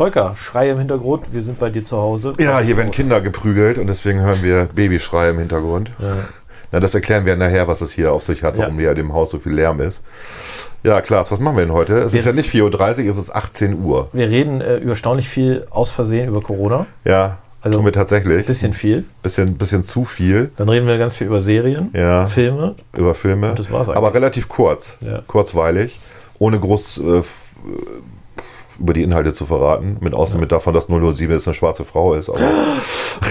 Volker, Schrei im Hintergrund, wir sind bei dir zu Hause. Ja, hier werden los? Kinder geprügelt und deswegen hören wir Babyschrei im Hintergrund. Na, das erklären wir nachher, was es hier auf sich hat, warum Ja. hier dem Haus so viel Lärm ist. Ja, Klaas, was machen wir denn heute? Es Wir- ist ja nicht 4.30 Uhr, es ist 18 Uhr. Wir reden äh, überstaunlich viel aus Versehen über Corona. Ja, Also tun wir tatsächlich. Bisschen viel. bisschen, bisschen zu viel Dann reden wir ganz viel über Serien, Ja. Filme. über Filme. Und das war's eigentlich. Aber relativ kurz, Ja. kurzweilig, ohne groß äh, über die Inhalte zu verraten. Mit Ausnahme davon, dass 007 jetzt eine schwarze Frau ist. Aber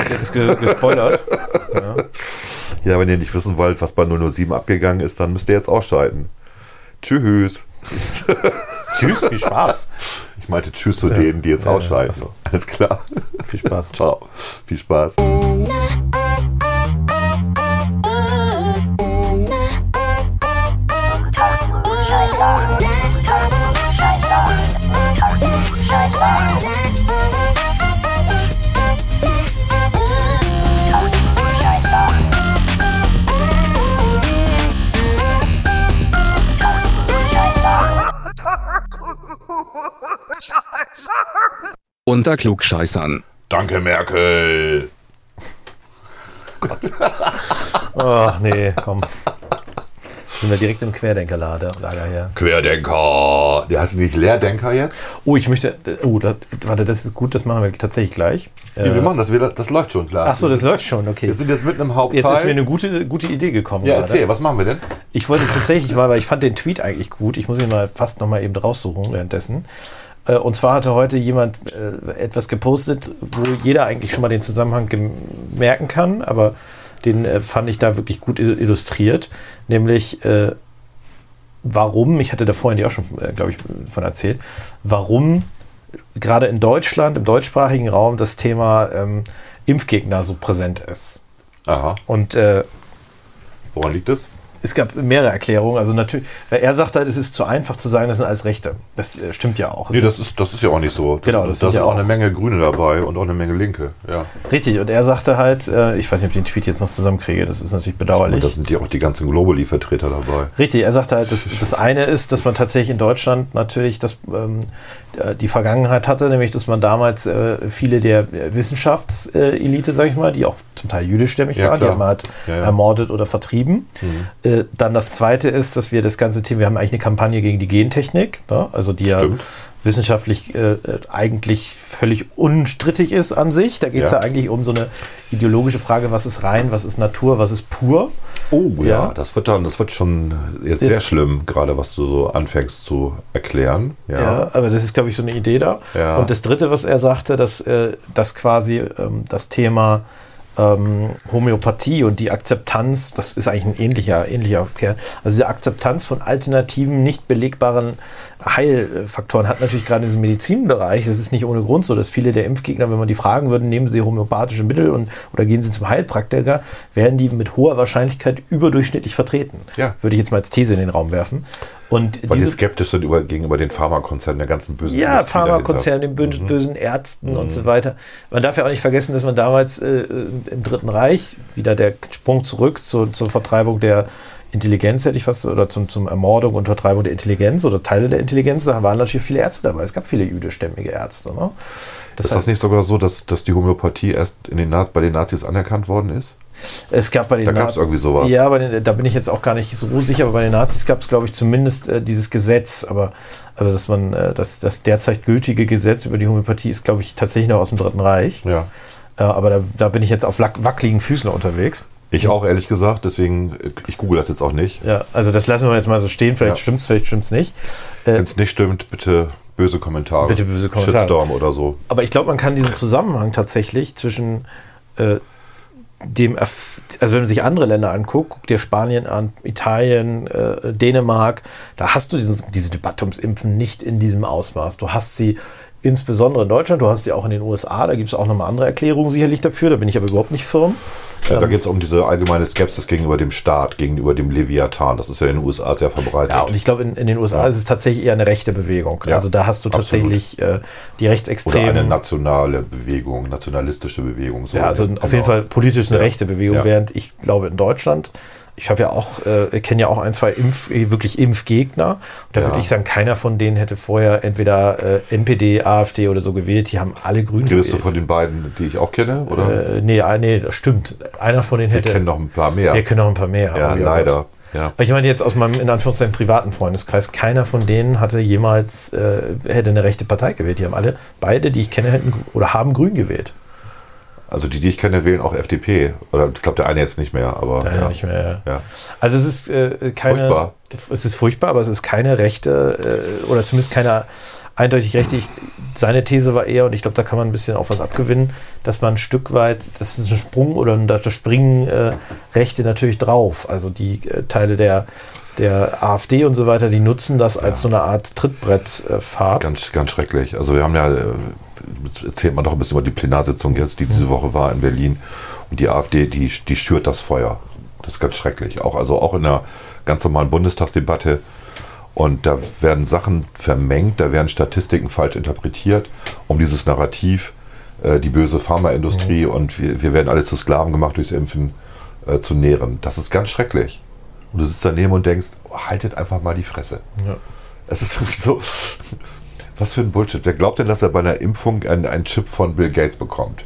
Jetzt ist ge gespoilert. ja. ja, wenn ihr nicht wissen wollt, was bei 007 abgegangen ist, dann müsst ihr jetzt ausschalten. Tschüss. Tschüss, viel Spaß. Ich meinte Tschüss zu denen, die jetzt Ja, ja. ausschalten. So. Alles klar. Viel Spaß. Ciao. Viel Spaß. Unter Klugscheißern. Danke, Merkel. Ach nee, komm. Sind wir direkt im Querdenkerlager Lager hier. Querdenker. Der heißt nicht Leerdenker jetzt? Oh, ich möchte. Oh, das, warte, das ist gut, das machen wir tatsächlich gleich. Nee, wir machen das, wir, das läuft schon klar. Ach so, das läuft schon, okay. Wir sind jetzt mitten im Hauptteil. Jetzt ist mir eine gute, gute Idee gekommen. ja, gerade. erzähl, was machen wir denn? Ich wollte tatsächlich mal, weil ich fand den Tweet eigentlich gut. Ich muss ihn mal fast noch mal eben raussuchen währenddessen. Äh, Und zwar hatte heute jemand äh, etwas gepostet, wo jeder eigentlich schon mal den Zusammenhang merken kann, aber den äh, fand ich da wirklich gut il- illustriert. Nämlich, äh, warum, ich hatte da vorhin ja auch schon, äh, glaube ich, von erzählt, warum gerade in Deutschland, im deutschsprachigen Raum, das Thema ähm, Impfgegner so präsent ist. Aha. Und äh, Woran liegt es? Es gab mehrere Erklärungen. Also natürlich, er sagt halt, es ist zu einfach zu sagen, das sind alles Rechte. Das äh, stimmt ja auch. Nee, das ist, das ist ja auch nicht so. Das, Genau, das das sind ist ja auch eine Menge Grüne dabei und auch eine Menge Linke. Ja. Richtig, und er sagte halt, äh, ich weiß nicht, ob ich den Tweet jetzt noch zusammenkriege, das ist natürlich bedauerlich. Und da sind die auch die ganzen Globally-Vertreter dabei. Richtig, er sagte halt, das, das eine ist, dass man tatsächlich in Deutschland natürlich das, ähm, äh, die Vergangenheit hatte, nämlich dass man damals äh, viele der Wissenschaftselite, sag ich mal, die auch zum Teil jüdischstämmig Ja, waren, die klar. hat man halt Ja, ja. ermordet oder vertrieben. Äh, dann das zweite ist, dass wir das ganze Thema, wir haben eigentlich eine Kampagne gegen die Gentechnik, ne? also die ja Stimmt. wissenschaftlich äh, eigentlich völlig unstrittig ist an sich. Da geht es ja. Ja. eigentlich um so eine ideologische Frage, was ist rein, was ist Natur, was ist pur. Oh ja, Ja. das wird dann, das wird schon jetzt sehr schlimm, gerade was du so anfängst zu erklären. Ja. Ja, aber das ist, glaube ich, so eine Idee da. Ja. Und das Dritte, was er sagte, dass, äh, dass quasi ähm, das Thema ähm, Homöopathie und die Akzeptanz, das ist eigentlich ein ähnlicher, ähnlicher Kern, also diese Akzeptanz von alternativen, nicht belegbaren Heilfaktoren hat natürlich gerade in diesem Medizinbereich, das ist nicht ohne Grund so, dass viele der Impfgegner, wenn man die fragen würde, nehmen sie homöopathische Mittel und, oder gehen sie zum Heilpraktiker, werden die mit hoher Wahrscheinlichkeit überdurchschnittlich vertreten. Ja. Würde ich jetzt mal als These in den Raum werfen. Und Weil die diese, skeptisch sind über, gegenüber den Pharmakonzernen, der ganzen bösen ja, Industrie Pharmakonzerne, den bösen, bösen Ärzten und so weiter. Man darf ja auch nicht vergessen, dass man damals äh, im Dritten Reich, wieder der Sprung zurück zu, zur Vertreibung der Intelligenz, hätte ich fast, oder zum, zum Ermordung und Vertreibung der Intelligenz oder Teile der Intelligenz, da waren natürlich viele Ärzte dabei. Es gab viele jüdischstämmige Ärzte. Ne? Das Ist das heißt, nicht sogar so, dass, dass die Homöopathie erst in den, bei den Nazis anerkannt worden ist? Es gab bei den Da gab's Na- irgendwie sowas. Ja, den, da bin ich jetzt auch gar nicht so sicher, aber bei den Nazis gab es, glaube ich, zumindest äh, dieses Gesetz. Aber also, dass man äh, das, das derzeit gültige Gesetz über die Homöopathie ist, glaube ich, tatsächlich noch aus dem Dritten Reich. Ja. Äh, aber da, da bin ich jetzt auf wackeligen Füßen unterwegs. Ich auch, ehrlich gesagt, deswegen, äh, ich google das jetzt auch nicht. Ja, also das lassen wir jetzt mal so stehen. Vielleicht Ja. stimmt's, vielleicht stimmt's nicht. Wenn es nicht stimmt, bitte böse Kommentare. Bitte böse Kommentare. Shitstorm oder so. Aber ich glaube, man kann diesen Zusammenhang tatsächlich zwischen äh, dem, also wenn man sich andere Länder anguckt, guck dir Spanien an, Italien, äh, Dänemark, da hast du diesen, diese Debatte ums Impfen nicht in diesem Ausmaß. Du hast sie insbesondere in Deutschland, du hast sie auch in den USA, da gibt es auch nochmal andere Erklärungen sicherlich dafür, da bin ich aber überhaupt nicht firm. Ja, da geht es um diese allgemeine Skepsis gegenüber dem Staat, gegenüber dem Leviathan. Das ist ja in den USA sehr verbreitet. Ja, und ich glaube, in, in den USA ist es tatsächlich eher eine rechte Bewegung. Ja, also da hast du tatsächlich äh, die oder Rechtsextremen. eine nationale Bewegung, nationalistische Bewegung. So Ja, also genau. auf jeden Fall politisch eine Ja. rechte Bewegung, Ja. während ich glaube in Deutschland, ich habe ja auch, äh, kenne ja auch ein, zwei Impf, äh, wirklich Impfgegner. Und da Ja. würde ich sagen, keiner von denen hätte vorher entweder äh, NPD, AfD oder so gewählt. Die haben alle grün Redest du gewählt. von den beiden, die ich auch kenne? Oder? äh, nee, nee, das stimmt. Einer von denen Wir hätte. kennen noch ein paar mehr. Wir kennen noch ein paar mehr. ja, leider. Ja. Aber ich meine jetzt aus meinem in Anführungszeichen privaten Freundeskreis, keiner von denen hatte jemals äh, hätte eine rechte Partei gewählt. Die haben alle, beide, die ich kenne, hätten oder haben grün gewählt. Also die, die ich kenne, wählen auch FDP. Oder ich glaube, der eine jetzt nicht mehr, aber Ja, ja. nicht mehr. Ja. Also es ist äh, keine. Furchtbar. Es ist furchtbar, aber es ist keine rechte äh, oder zumindest keine eindeutig rechte. Ich, seine These war eher, und ich glaube, da kann man ein bisschen auch was abgewinnen, dass man ein Stück weit, das ist ein Sprung oder ein- da springen äh, Rechte natürlich drauf. Also die äh, Teile der, der AfD und so weiter, die nutzen das als so eine Art Trittbrettfahrt. Ganz, ganz schrecklich. Also wir haben ja, äh, erzählt man doch ein bisschen über die Plenarsitzung jetzt, die Mhm. diese Woche war in Berlin. Und die AfD, die, die schürt das Feuer. Das ist ganz schrecklich. Auch, also auch in der ganz normalen Bundestagsdebatte. Und da werden Sachen vermengt, da werden Statistiken falsch interpretiert, um dieses Narrativ, äh, die böse Pharmaindustrie Mhm. und wir, wir werden alle zu Sklaven gemacht durchs Impfen äh, zu nähren. Das ist ganz schrecklich. Und du sitzt daneben und denkst, haltet einfach mal die Fresse. Ja. Es ist irgendwie so, was für ein Bullshit. Wer glaubt denn, dass er bei einer Impfung einen, einen Chip von Bill Gates bekommt?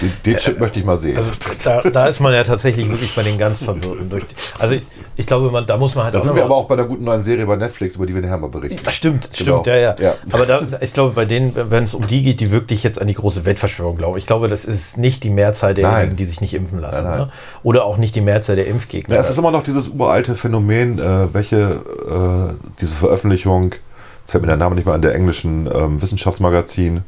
Den, den Chip möchte ich mal sehen. Also da, da ist man ja tatsächlich wirklich bei den ganz Verwirrten. Durch also ich, ich glaube, man, da muss man halt da sind wir aber auch bei einer guten neuen Serie bei Netflix, über die wir nachher mal berichten. Stimmt, Genau. stimmt, ja, ja. Ja. Aber da, ich glaube, bei denen, wenn es um die geht, die wirklich jetzt an die große Weltverschwörung glauben, ich glaube, das ist nicht die Mehrzahl derjenigen, die sich nicht impfen lassen. Nein, nein. Ne? Oder auch nicht die Mehrzahl der Impfgegner. Ja, es ist immer noch dieses uralte Phänomen, äh, welche äh, diese Veröffentlichung, jetzt fällt mir der Name nicht mal an, der englischen ähm, Wissenschaftsmagazin,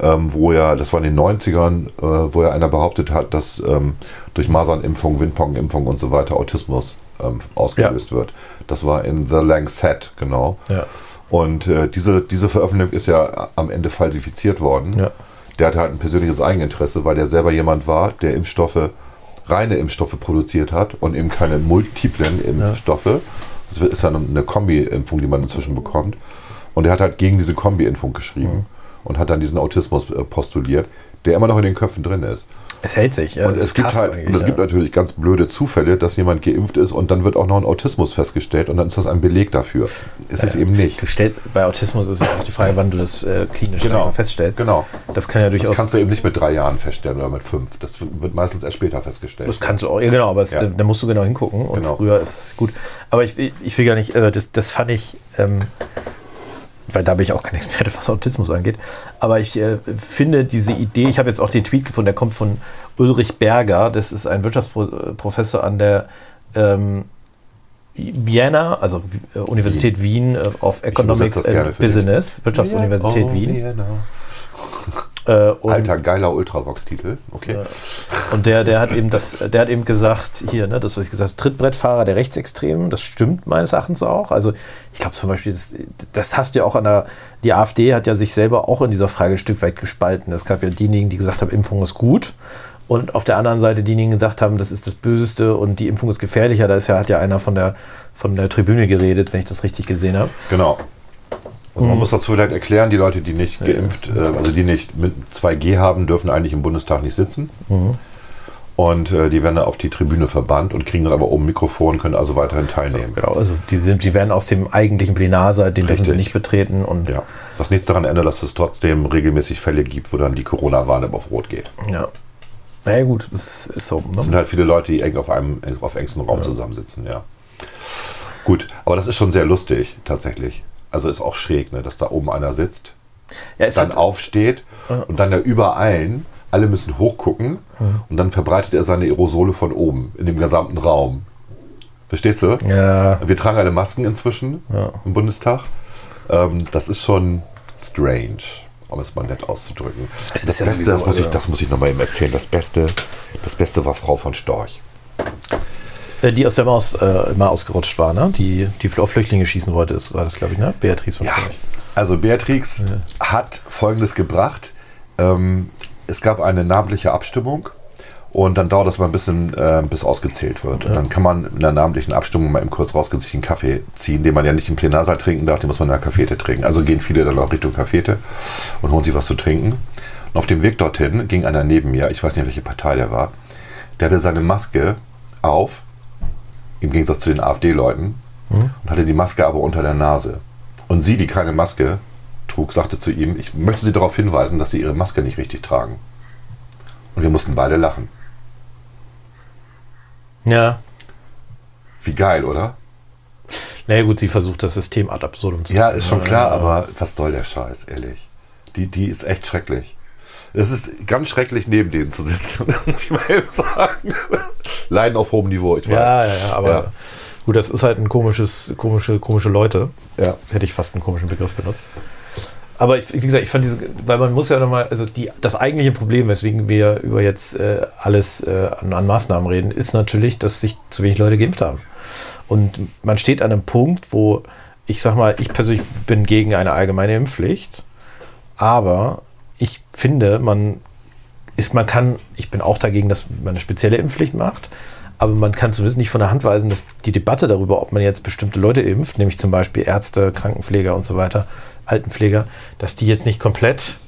ähm, wo ja, das war in den 90ern, äh, wo ja einer behauptet hat, dass ähm, durch Masernimpfung, Windpockenimpfung und so weiter Autismus ähm, ausgelöst wird. Das war in The Lancet, genau. Ja. Und äh, diese, diese Veröffentlichung ist ja am Ende falsifiziert worden. Ja. Der hatte halt ein persönliches Eigeninteresse, weil der selber jemand war, der Impfstoffe, reine Impfstoffe produziert hat und eben keine multiplen Impfstoffe. Das ist ja eine Kombi-Impfung, die man inzwischen bekommt. Und er hat halt gegen diese Kombi-Impfung geschrieben und hat dann diesen Autismus äh, postuliert, der immer noch in den Köpfen drin ist. Es hält sich. Ja, und das es gibt halt, und es ja. gibt natürlich ganz blöde Zufälle, dass jemand geimpft ist und dann wird auch noch ein Autismus festgestellt und dann ist das ein Beleg dafür. Ist es eben nicht. Du stellst, bei Autismus ist ja auch die Frage, wann du das äh, klinisch Genau. feststellst. Genau. Das kann ja Das durchaus. kannst du eben nicht mit drei Jahren feststellen oder mit fünf. Das wird meistens erst später festgestellt. Das kannst du auch, ja genau, aber es, Ja. da, da musst du genau hingucken und Genau. früher ist es gut. Aber ich, will- ich will gar nicht, äh, das, das fand ich, ähm, weil da bin ich auch kein Experte, was Autismus angeht, aber ich äh, finde diese Idee, ich habe jetzt auch den Tweet gefunden, der kommt von Ulrich Berger, das ist ein Wirtschaftsprofessor an der ähm, Vienna, also äh, Universität Wien äh, of Economics and für dich. Business, Wirtschaftsuniversität Oh, Wien. Vienna. Äh, und- Alter, geiler Ultravox-Titel. Okay. Und der, der hat eben das, der hat eben gesagt, hier, ne, das, was ich gesagt habe, Trittbrettfahrer der Rechtsextremen, das stimmt meines Erachtens auch. Also ich glaube zum Beispiel, das, das hast du ja auch an der, die AfD hat ja sich selber auch in dieser Frage ein Stück weit gespalten. Es gab ja diejenigen, die gesagt haben, Impfung ist gut. Und auf der anderen Seite diejenigen, die gesagt haben, das ist das Böseste und die Impfung ist gefährlicher. Da ist ja, hat ja einer von der, von der Tribüne geredet, wenn ich das richtig gesehen habe. Genau. Also Mhm. man muss dazu vielleicht erklären, die Leute, die nicht geimpft, äh, also die nicht mit 2G haben, dürfen eigentlich im Bundestag nicht sitzen. Mhm. Und äh, die werden dann auf die Tribüne verbannt und kriegen dann aber oben Mikrofon, können also weiterhin teilnehmen. Genau, also die, sind, die werden aus dem eigentlichen Plenarsaal, den dürfen sie Richtig. nicht betreten. Und Ja. Was nichts daran ändert, dass es trotzdem regelmäßig Fälle gibt, wo dann die Corona-Warn-App auf Rot geht. ja. Naja, gut, das ist so. Es Ne? sind halt viele Leute, die eng auf einem auf engstem Raum zusammensitzen, ja. Gut, aber das ist schon sehr lustig, tatsächlich. Also ist auch schräg, ne, dass da oben einer sitzt, Ja, es dann hat, aufsteht und dann da über allen, alle müssen hochgucken und dann verbreitet er seine Aerosole von oben in dem gesamten Raum. Verstehst du? Ja. Wir tragen alle Masken inzwischen Ja. im Bundestag. Ähm, das ist schon strange, um es mal nett auszudrücken. Es das ist ja Beste, sowieso, das muss ich, das muss ich nochmal eben erzählen. Das Beste, das Beste war Frau von Storch. Äh, die aus der Maus äh, mal ausgerutscht war, ne? Die, die auf Flüchtlinge schießen wollte, ist, war das, glaube ich, ne? Beatrice von Ja, Storch. also Beatrix hat Folgendes gebracht. Ähm, es gab eine namentliche Abstimmung und dann dauert das mal ein bisschen, äh, bis ausgezählt wird. Und dann kann man in der namentlichen Abstimmung mal eben kurz rausgehen, sich einen Kaffee ziehen, den man ja nicht im Plenarsaal trinken darf, den muss man in der Cafete trinken. Also gehen viele dann auch Richtung Cafete und holen sich was zu trinken. Und auf dem Weg dorthin ging einer neben mir, ich weiß nicht, welche Partei der war, der hatte seine Maske auf im Gegensatz zu den AfD-Leuten, und hatte die Maske aber unter der Nase. Und sie, die keine Maske trug, sagte zu ihm, ich möchte Sie darauf hinweisen, dass Sie Ihre Maske nicht richtig tragen. Und wir mussten beide lachen. Ja. Wie geil, oder? Naja gut, sie versucht das System ad absurdum zu Ja, ist schon klar, aber was soll der Scheiß, ehrlich? Die, die ist echt schrecklich. Es ist ganz schrecklich, neben denen zu sitzen, muss ich mal eben sagen. Leiden auf hohem Niveau, ich weiß. Ja, ja, ja, aber Ja. gut, das ist halt ein komisches, komische, komische Leute. Ja. Hätte ich fast einen komischen Begriff benutzt. Aber ich, wie gesagt, ich fand diese, weil man muss ja nochmal, also die, das eigentliche Problem, weswegen wir über jetzt äh, alles äh, an, an Maßnahmen reden, ist natürlich, dass sich zu wenig Leute geimpft haben. Und man steht an einem Punkt, wo ich sag mal, ich persönlich bin gegen eine allgemeine Impfpflicht, aber ich finde, man ist, man kann, ich bin auch dagegen, dass man eine spezielle Impfpflicht macht, aber man kann zumindest nicht von der Hand weisen, dass die Debatte darüber, ob man jetzt bestimmte Leute impft, nämlich zum Beispiel Ärzte, Krankenpfleger und so weiter, Altenpfleger, dass die jetzt nicht komplett,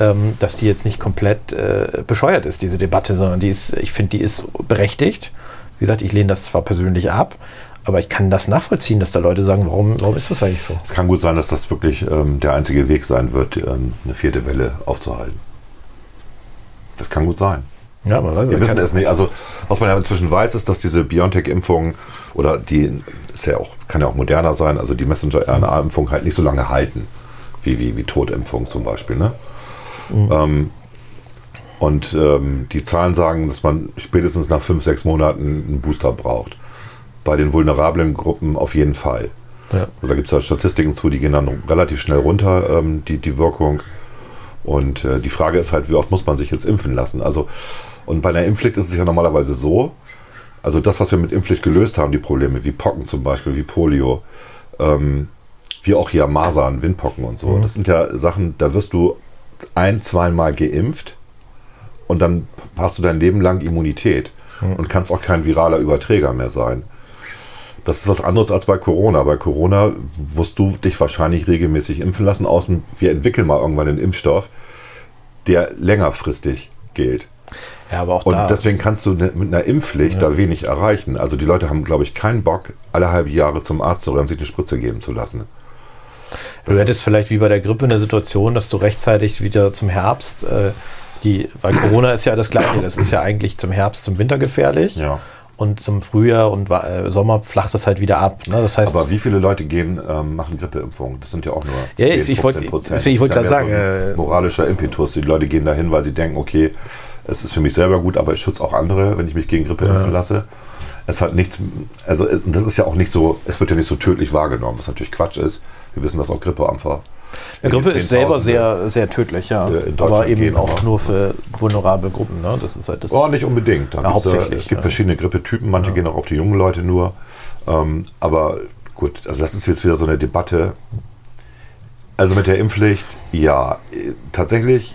ähm, dass die jetzt nicht komplett äh, bescheuert ist, diese Debatte, sondern die ist, ich finde, die ist berechtigt. Wie gesagt, ich lehne das zwar persönlich ab, aber ich kann das nachvollziehen, dass da Leute sagen, warum, warum ist das eigentlich so? Es kann gut sein, dass das wirklich ähm, der einzige Weg sein wird, ähm, eine vierte Welle aufzuhalten. Das kann gut sein. Ja, man weiß Wir wissen es nicht. Also, was man ja inzwischen weiß, ist, dass diese BioNTech-Impfung oder die ist ja auch, kann ja auch moderner sein, also die Messenger-RNA-Impfung halt nicht so lange halten, wie, wie, wie Totimpfung zum Beispiel. Ne? Ähm, und ähm, die Zahlen sagen, dass man spätestens nach fünf, sechs Monaten einen Booster braucht. Bei den vulnerablen Gruppen auf jeden Fall. Ja. Also da gibt es ja Statistiken zu, die gehen dann relativ schnell runter, ähm, die, die Wirkung. Und äh, die Frage ist halt, wie oft muss man sich jetzt impfen lassen? Also, und bei einer Impfpflicht ist es ja normalerweise so, also das, was wir mit Impfpflicht gelöst haben, die Probleme, wie Pocken zum Beispiel, wie Polio, ähm, wie auch hier Masern, Windpocken und so, das sind ja Sachen, da wirst du ein, zweimal geimpft und dann hast du dein Leben lang Immunität und kannst auch kein viraler Überträger mehr sein. Das ist was anderes als bei Corona. Bei Corona wirst du dich wahrscheinlich regelmäßig impfen lassen, außen wir entwickeln mal irgendwann einen Impfstoff, der längerfristig gilt. Ja, aber auch Und da. deswegen kannst du ne- mit einer Impfpflicht da wenig erreichen. Also die Leute haben, glaube ich, keinen Bock, alle halbe Jahre zum Arzt zu rennen, sich eine Spritze geben zu lassen. Du hättest vielleicht wie bei der Grippe eine Situation, dass du rechtzeitig wieder zum Herbst, äh, die, weil Corona ist ja das Gleiche, das ist ja eigentlich zum Herbst, zum Winter gefährlich. Ja. Und zum Frühjahr und äh, Sommer flacht das halt wieder ab. Ne? Das heißt, Aber wie viele Leute gehen, ähm, machen Grippeimpfungen? Das sind ja auch nur Ja, ich- ich wollt- Prozent. deswegen, ich wollte Das ja gerade mehr sagen, so äh, moralischer Impetus. Die Leute gehen dahin, weil sie denken, okay, es ist für mich selber gut, aber ich schütze auch andere, wenn ich mich gegen Grippe impfen lasse. Es hat nichts, also äh, das ist ja auch nicht so, es wird ja nicht so tödlich wahrgenommen, was natürlich Quatsch ist. Wir wissen, dass auch Grippe einfach. ja, Grippe ist selber sehr, sehr tödlich, ja. äh, Aber eben auch aber- nur für vulnerable Gruppen. Ne? Das ist halt das. Oh, nicht unbedingt. Ja, äh, hauptsächlich, es gibt ja. verschiedene Grippetypen, manche gehen auch auf die jungen Leute nur. Ähm, aber gut, also das ist jetzt wieder so eine Debatte. Also mit der Impfpflicht, ja, tatsächlich,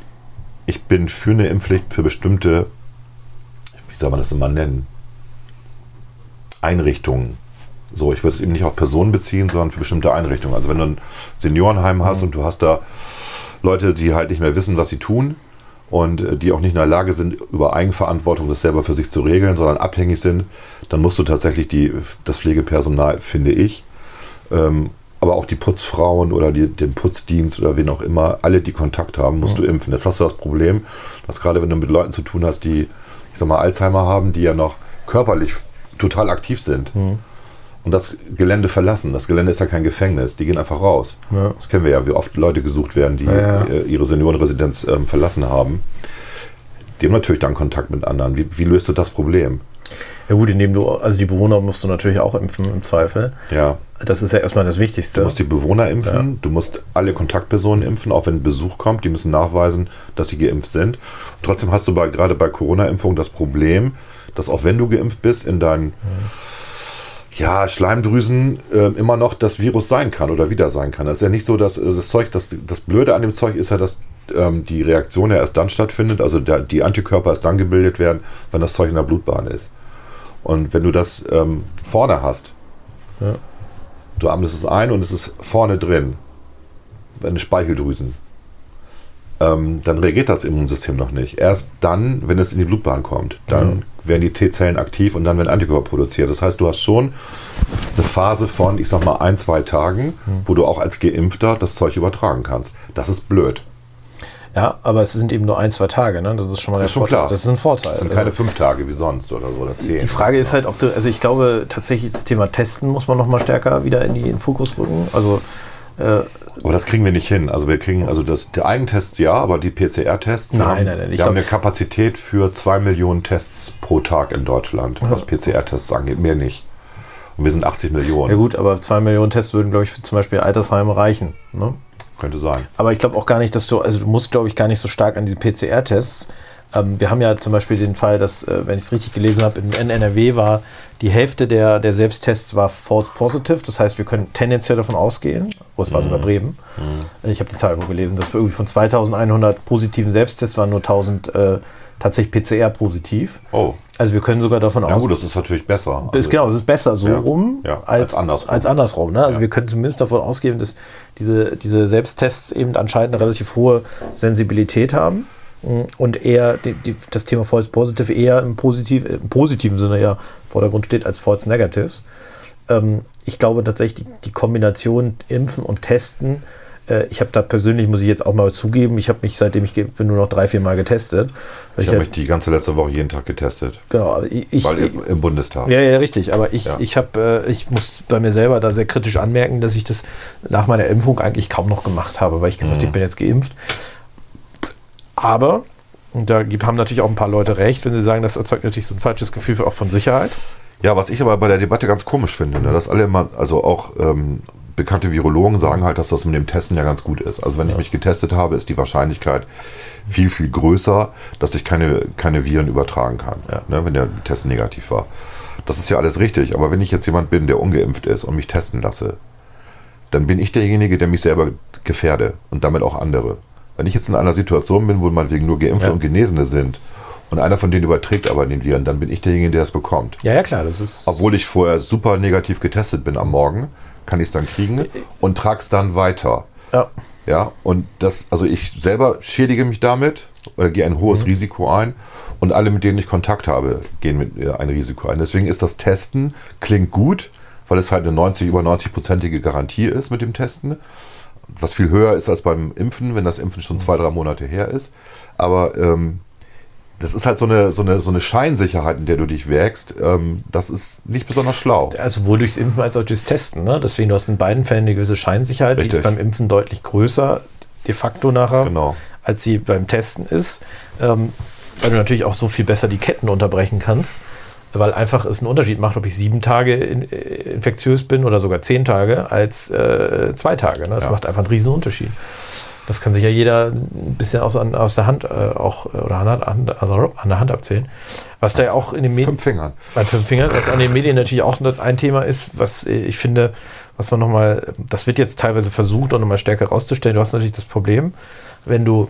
ich bin für eine Impfpflicht für bestimmte, wie soll man das immer nennen, Einrichtungen. So, ich würde es eben nicht auf Personen beziehen, sondern für bestimmte Einrichtungen. Also wenn du ein Seniorenheim hast und du hast da Leute, die halt nicht mehr wissen, was sie tun und äh, die auch nicht in der Lage sind, über Eigenverantwortung das selber für sich zu regeln, sondern abhängig sind, dann musst du tatsächlich die, das Pflegepersonal, finde ich, ähm, aber auch die Putzfrauen oder die, den Putzdienst oder wen auch immer, alle, die Kontakt haben, musst du impfen. Jetzt hast du das Problem, dass gerade wenn du mit Leuten zu tun hast, die, ich sag mal, Alzheimer haben, die ja noch körperlich total aktiv sind und das Gelände verlassen. Das Gelände ist ja kein Gefängnis, die gehen einfach raus. Ja. Das kennen wir ja, wie oft Leute gesucht werden, die Ja, ja. äh, ihre Seniorenresidenz ähm, verlassen haben. Die haben natürlich dann Kontakt mit anderen. Wie, wie löst du das Problem? Ja gut, indem du, also die Bewohner musst du natürlich auch impfen im Zweifel. Ja, Das ist ja erstmal das Wichtigste. Du musst die Bewohner impfen, du musst alle Kontaktpersonen impfen, auch wenn Besuch kommt, die müssen nachweisen, dass sie geimpft sind. trotzdem hast du bei, gerade bei Corona-Impfung das Problem, dass auch wenn du geimpft bist, in deinen ja, Schleimdrüsen äh, immer noch das Virus sein kann oder wieder sein kann. Das ist ja nicht so, dass äh, das Zeug, das, das Blöde an dem Zeug ist ja, dass ähm, die Reaktion ja erst dann stattfindet, also der, die Antikörper erst dann gebildet werden, wenn das Zeug in der Blutbahn ist. Und wenn du das ähm, vorne hast, Ja. Du atmest es ein und es ist vorne drin. Bei den Speicheldrüsen. Ähm, dann reagiert das Immunsystem noch nicht. Erst dann, wenn es in die Blutbahn kommt, dann werden die T-Zellen aktiv und dann werden Antikörper produziert. Das heißt, du hast schon eine Phase von, ich sag mal, ein, zwei Tagen, wo du auch als Geimpfter das Zeug übertragen kannst. Das ist blöd. Ja, aber es sind eben nur ein, zwei Tage, ne? Das ist schon mal der ist schon Vorteil. klar. Das ist ein Vorteil. Das sind keine fünf Tage wie sonst oder so oder zehn. Die Frage ist halt, ob du, also ich glaube tatsächlich, das Thema Testen muss man noch mal stärker wieder in, die, in den Fokus rücken. Also äh, Aber das kriegen wir nicht hin. Also wir kriegen, also das, die Eigentests ja, aber die PCR-Tests, wir Nein, haben, nein, nein, wir haben eine Kapazität für zwei Millionen Tests pro Tag in Deutschland, was PCR-Tests angeht, mehr nicht. Und wir sind 80 Millionen, ja gut, aber zwei Millionen Tests würden, glaube ich, für zum Beispiel Altersheime reichen. Ne? Könnte sein. Aber ich glaube auch gar nicht, dass du, also du musst, glaube ich, gar nicht so stark an diese PCR-Tests. Ähm, wir haben ja zum Beispiel den Fall, dass, äh, wenn ich es richtig gelesen habe, in, NRW war die Hälfte der, der Selbsttests war false positive. Das heißt, wir können tendenziell davon ausgehen, oh, es war sogar Bremen. Ich habe die Zahl wo gelesen, dass wir irgendwie von 2100 positiven Selbsttests waren nur 1000 äh, tatsächlich PCR positiv. Oh, Also wir können sogar davon na ausgehen. gut, das ist natürlich besser. Ist, Also, genau, es ist besser so Ja, rum ja, als, als andersrum. Als andersrum ne? Also Ja. wir können zumindest davon ausgehen, dass diese, diese Selbsttests eben anscheinend eine relativ hohe Sensibilität haben mm, und eher die, die, das Thema False Positive eher im, Positiv, im positiven Sinne ja im Vordergrund steht als False Negatives. Ähm, ich glaube tatsächlich, die, die Kombination Impfen und Testen, äh, ich habe da persönlich, muss ich jetzt auch mal zugeben, ich habe mich, seitdem ich bin, nur noch drei, vier Mal getestet. Weil ich habe mich die ganze letzte Woche jeden Tag getestet, genau, ich, ich, weil im, im Bundestag. ja, ja, richtig. Aber ich, Ja. ich, hab, äh, ich muss bei mir selber da sehr kritisch anmerken, dass ich das nach meiner Impfung eigentlich kaum noch gemacht habe, weil ich gesagt habe, ich bin jetzt geimpft. Aber, und da gibt, haben natürlich auch ein paar Leute recht, wenn sie sagen, das erzeugt natürlich so ein falsches Gefühl auch von Sicherheit. Ja, was ich aber bei der Debatte ganz komisch finde, ne, dass alle immer, also auch ähm, bekannte Virologen sagen halt, dass das mit dem Testen ja ganz gut ist. Also wenn ich mich getestet habe, ist die Wahrscheinlichkeit viel, viel größer, dass ich keine, keine Viren übertragen kann, Ja. ne, wenn der Test negativ war. Das ist ja alles richtig, aber wenn ich jetzt jemand bin, der ungeimpft ist und mich testen lasse, dann bin ich derjenige, der mich selber gefährde und damit auch andere. Wenn ich jetzt in einer Situation bin, wo meinetwegen nur Geimpfte Ja. und Genesene sind und einer von denen überträgt aber den Viren, dann bin ich derjenige, der es bekommt. Ja, ja, klar, das ist. Obwohl ich vorher super negativ getestet bin am Morgen, kann ich es dann kriegen und trage es dann weiter. Ja. Ja, und das, also ich selber schädige mich damit oder gehe ein hohes Risiko ein und alle, mit denen ich Kontakt habe, gehen mit mir ein Risiko ein. Deswegen ist das Testen, klingt gut, weil es halt eine 90, über 90-prozentige Garantie ist mit dem Testen, was viel höher ist als beim Impfen, wenn das Impfen schon zwei, drei Monate her ist. Aber ähm, das ist halt so eine, so, eine, so eine Scheinsicherheit, in der du dich wägst. Ähm, das ist nicht besonders schlau. Also sowohl durchs Impfen als auch durchs Testen. Ne? Deswegen, du hast in beiden Fällen eine gewisse Scheinsicherheit. Die Richtig. ist beim Impfen deutlich größer, de facto nachher, Genau. als sie beim Testen ist. Ähm, weil du natürlich auch so viel besser die Ketten unterbrechen kannst. Weil einfach es einen Unterschied macht, ob ich sieben Tage in, äh, infektiös bin oder sogar zehn Tage als äh, zwei Tage. Ne? Das Ja. macht einfach einen riesen Unterschied. Das kann sich ja jeder ein bisschen aus, an- aus der Hand äh, auch äh, oder an, der Hand- also an der Hand abzählen. Was da ja auch in den Medien. Fünf Fingern. Bei fünf Fingern, was an den Medien natürlich auch ein Thema ist, was äh, ich finde, was man nochmal, das wird jetzt teilweise versucht, auch nochmal stärker herauszustellen. Du hast natürlich das Problem, wenn du,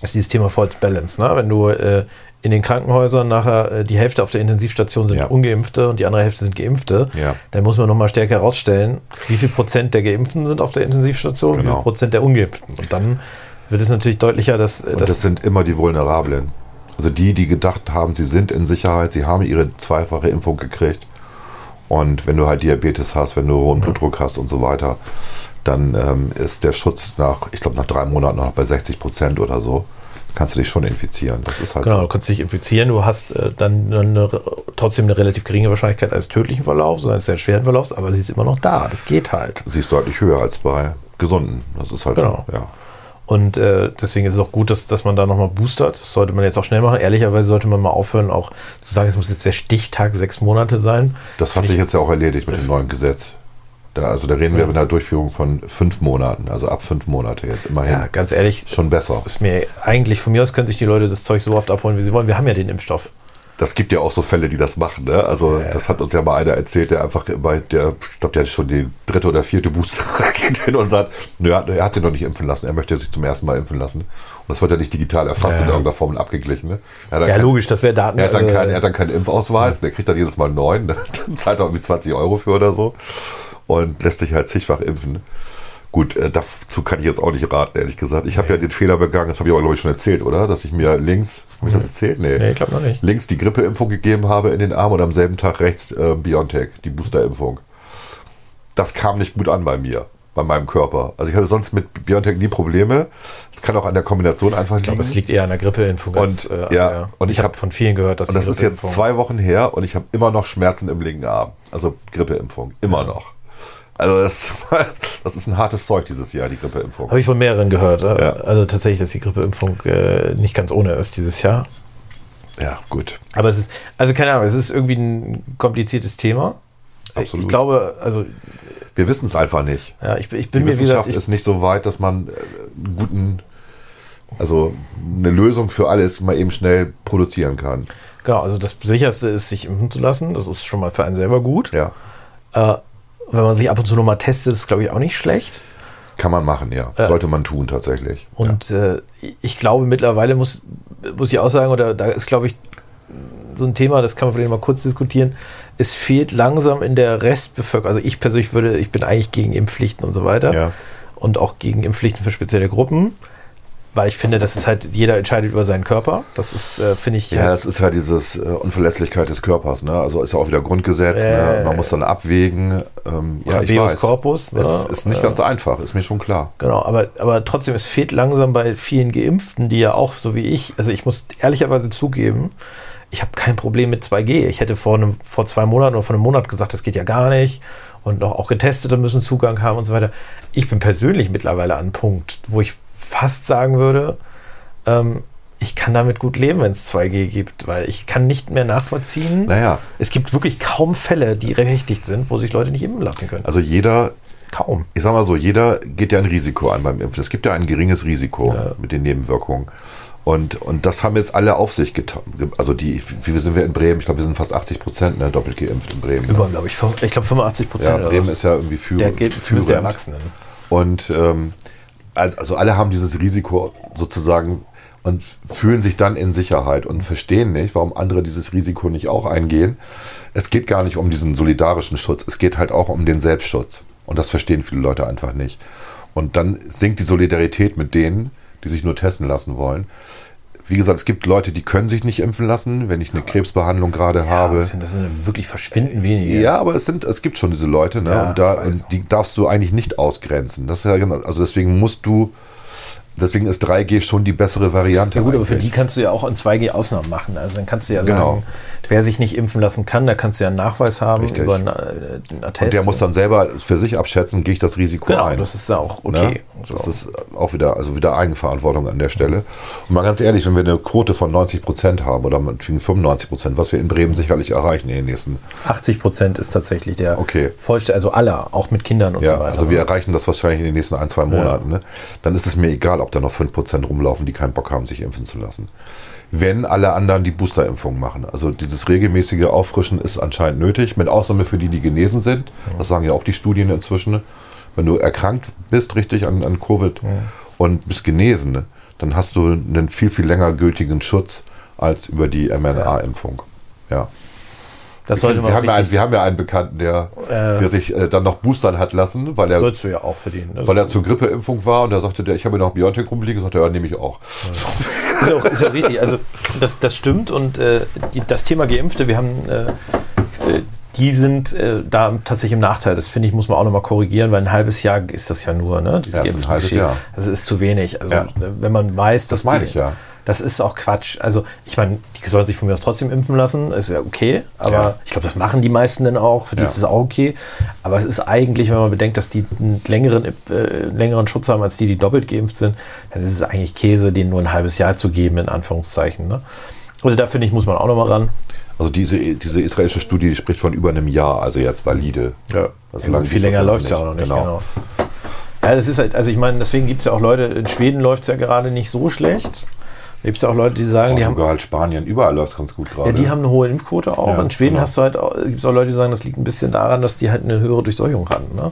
das ist dieses Thema False Balance, ne? wenn du äh, in den Krankenhäusern nachher äh, die Hälfte auf der Intensivstation sind Ja. Ungeimpfte und die andere Hälfte sind Geimpfte, Ja. dann muss man nochmal stärker herausstellen, wie viel Prozent der Geimpften sind auf der Intensivstation, wie Genau. viel Prozent der Ungeimpften. Und dann wird es natürlich deutlicher, dass, Und das sind immer die Vulnerablen. Also die, die gedacht haben, sie sind in Sicherheit, sie haben ihre zweifache Impfung gekriegt. Und wenn du halt Diabetes hast, wenn du hohen Blutdruck hast und so weiter, dann ähm, ist der Schutz nach, ich glaube, nach drei Monaten noch bei 60 Prozent oder so. Kannst du dich schon infizieren. Das ist halt Genau, so. du kannst dich infizieren, du hast äh, dann eine, trotzdem eine relativ geringe Wahrscheinlichkeit eines tödlichen Verlaufs, eines sehr schweren Verlaufs, aber sie ist immer noch da. Das geht halt. Sie ist deutlich höher als bei Gesunden. Das ist halt Genau. so. Ja. Und äh, deswegen ist es auch gut, dass, dass man da nochmal boostert. Das sollte man jetzt auch schnell machen. Ehrlicherweise sollte man mal aufhören, auch zu sagen, es muss jetzt der Stichtag sechs Monate sein. Das hat sich jetzt ja auch erledigt mit dem neuen Gesetz. Da, also da reden wir mit einer Durchführung von fünf Monaten, also ab fünf Monate jetzt immerhin. Ja, ganz ehrlich, Schon besser. ist mir eigentlich von mir aus können sich die Leute das Zeug so oft abholen, wie sie wollen. Wir haben ja den Impfstoff. Das gibt ja auch so Fälle, die das machen. Ne? Also Ja. das hat uns ja mal einer erzählt, der einfach bei der, ich glaube, der hat schon die dritte oder vierte Booster geht hin und sagt, nö, er hat- hat den noch nicht impfen lassen, er möchte sich zum ersten Mal impfen lassen. Und das wird ja nicht digital erfasst Ja. in irgendeiner Form und abgeglichen. Ne? Hat Ja, kein- logisch, das wäre Daten. Er hat, dann keinen, er hat dann keinen Impfausweis, der kriegt dann jedes Mal einen neuen, dann zahlt er irgendwie 20 Euro für oder so und lässt sich halt zigfach impfen. Gut, äh, dazu kann ich jetzt auch nicht raten, ehrlich gesagt. Ich habe ja den Fehler begangen, das habe ich aber, glaube ich, schon erzählt, oder? Dass ich mir links, habe ich das erzählt? Nee. Nee, ich glaube noch nicht. Links die Grippeimpfung gegeben habe in den Arm und am selben Tag rechts äh, BioNTech, die Boosterimpfung. Das kam nicht gut an bei mir, bei meinem Körper. Also ich hatte sonst mit BioNTech nie Probleme. Das kann auch an der Kombination einfach Ich glaube, es liegt eher an der Grippeimpfung. als, Und, äh, ja, der- und ich ich habe hab- von vielen gehört, dass Und das ist jetzt zwei Wochen her und ich habe immer noch Schmerzen im linken Arm. Also Grippeimpfung, immer noch. Also das, das ist ein hartes Zeug dieses Jahr, die Grippeimpfung. Habe ich von mehreren gehört. äh, Ja. Also tatsächlich, dass die Grippeimpfung äh, nicht ganz ohne ist dieses Jahr. Ja, gut. Aber es ist, also keine Ahnung, es ist irgendwie ein kompliziertes Thema. Absolut. Ich glaube, also Wir wissen es einfach nicht. ja, ich, ich Die bin mir wie gesagt, Wissenschaft ich, ist nicht so weit, dass man äh, einen guten, also eine Lösung für alles mal eben schnell produzieren kann. genau, also das sicherste ist, sich impfen zu lassen. Das ist schon mal für einen selber gut. Ja, Äh, wenn man sich ab und zu nochmal testet, ist glaube ich auch nicht schlecht. kann man machen, ja. Sollte man tun tatsächlich. Und äh, ich glaube, mittlerweile muss, muss ich auch sagen, oder da ist, glaube ich, so ein Thema, das kann man vielleicht mal kurz diskutieren. Es fehlt langsam in der Restbevölkerung. Also ich persönlich würde, ich bin eigentlich gegen Impfpflichten und so weiter. Ja. Und auch gegen Impfpflichten für spezielle Gruppen. Weil ich finde, das ist halt, jeder entscheidet über seinen Körper. Das ist, äh, finde ich. Ja, halt, das ist halt dieses äh, Unverletzlichkeit des Körpers, ne? Also ist ja auch wieder Grundgesetz, Äh, ne? Man muss dann abwägen. Ähm, ja, oder ich weiß. Corpus. Ne? Es ist nicht ganz einfach, ist mir schon klar. Genau, aber, aber trotzdem, es fehlt langsam bei vielen Geimpften, die ja auch, so wie ich, also ich muss ehrlicherweise zugeben, ich habe kein Problem mit 2G. Ich hätte vor, einem, vor zwei Monaten oder vor einem Monat gesagt, das geht ja gar nicht. Und noch auch Getestete müssen Zugang haben und so weiter. Ich bin persönlich mittlerweile an einem Punkt, wo ich fast sagen würde, ähm, ich kann damit gut leben, wenn es 2G gibt, weil ich kann nicht mehr nachvollziehen. Naja, Es gibt wirklich kaum Fälle, die berechtigt sind, wo sich Leute nicht impfen lassen können. also jeder, kaum. ich sag mal so, jeder geht ja ein Risiko an beim Impfen. Es gibt ja ein geringes Risiko Ja. mit den Nebenwirkungen. Und, und das haben jetzt alle auf sich getan. Also die, wie sind wir in Bremen? Ich glaube, wir sind fast 80 Prozent ne, doppelt geimpft in Bremen. Über, Ne? glaube ich, ich glaube 85 Ja, Prozent. Bremen ist ja irgendwie führend. der gilt der Erwachsenen. Und ähm, also alle haben dieses Risiko sozusagen und fühlen sich dann in Sicherheit und verstehen nicht, warum andere dieses Risiko nicht auch eingehen. Es geht gar nicht um diesen solidarischen Schutz, es geht halt auch um den Selbstschutz. Und das verstehen viele Leute einfach nicht. Und dann sinkt die Solidarität mit denen, die sich nur testen lassen wollen. Wie gesagt, es gibt Leute, die können sich nicht impfen lassen, wenn ich eine Krebsbehandlung gerade habe. Das sind, das sind wirklich verschwindend wenige. Ja, aber es sind, es gibt schon diese Leute, ne? Ja, und, da, und die darfst du eigentlich nicht ausgrenzen. Das ist ja genau, also deswegen musst du, deswegen ist 3G schon die bessere Variante. Ja gut, aber für die kannst du ja auch in 2G Ausnahmen machen. Also dann kannst du ja Genau. sagen, wer sich nicht impfen lassen kann, da kannst du ja einen Nachweis haben Richtig. über einen, äh, einen Attest. und der muss dann selber für sich abschätzen, gehe ich das Risiko genau, ein. das ist ja auch Ne? okay. So. Das ist auch wieder, also wieder Eigenverantwortung an der Stelle. Und mal ganz ehrlich, wenn wir eine Quote von 90 Prozent haben oder meinetwegen 95 Prozent, was wir in Bremen sicherlich erreichen in den nächsten 80 Prozent ist tatsächlich der Okay. vollständige, also aller, auch mit Kindern und Ja, so weiter. also wir erreichen das wahrscheinlich in den nächsten ein, zwei Monaten. Ne? Dann ist es mir egal, ob da noch 5% rumlaufen, die keinen Bock haben, sich impfen zu lassen. Wenn alle anderen die Boosterimpfung machen. Also dieses regelmäßige Auffrischen ist anscheinend nötig, mit Ausnahme für die, die genesen sind. Das sagen ja auch die Studien inzwischen. Wenn du erkrankt bist, richtig an, an Covid und bist genesen, ne, dann hast du einen viel, viel länger gültigen Schutz als über die mRNA-Impfung. Ja. Das sollte man Wir haben, ja einen, wir haben ja einen Bekannten, der, Äh. der sich äh, dann noch boostern hat lassen, weil er sollst du ja auch verdienen. Das weil er zur Grippeimpfung war und da sagte der, ich habe mir noch Biontech rumliegen, sagte er, ja, nehme ich auch. So. ist, auch, ist auch richtig. Also das, das stimmt und äh, die, das Thema Geimpfte, wir haben, äh, äh, die sind äh, da tatsächlich im Nachteil. Das finde ich, muss man auch nochmal korrigieren, weil ein halbes Jahr ist das ja nur, ne? Diese Ja, es ist ein halbes. Jahr. Das ist zu wenig. Also Ja. wenn man weiß, dass Das meine die- ich ja. Das ist auch Quatsch. Also, ich meine, die sollen sich von mir aus trotzdem impfen lassen, ist ja okay, aber Ja. ich glaube, das machen die meisten dann auch, für die Ja. ist es auch okay. Aber es ist eigentlich, wenn man bedenkt, dass die einen längeren, äh, längeren Schutz haben als die, die doppelt geimpft sind, dann ist es eigentlich Käse, denen nur ein halbes Jahr zu geben, in Anführungszeichen. Ne? Also da finde ich, muss man auch nochmal ran. Also diese, diese israelische Studie die spricht von über einem Jahr, also jetzt valide. Ja, Also ja, viel länger läuft es ja auch noch nicht. Genau. Genau. Ja, das ist halt, also ich meine, deswegen gibt es ja auch Leute, in Schweden läuft es ja gerade nicht so schlecht. Da gibt es ja auch Leute, die sagen, die haben, Portugal, Spanien, überall läuft es ganz gut gerade. ja, die haben eine hohe Impfquote auch. Ja, in Schweden genau. hast du halt, gibt es auch Leute, die sagen, das liegt ein bisschen daran, dass die halt eine höhere Durchseuchung hatten. Ne?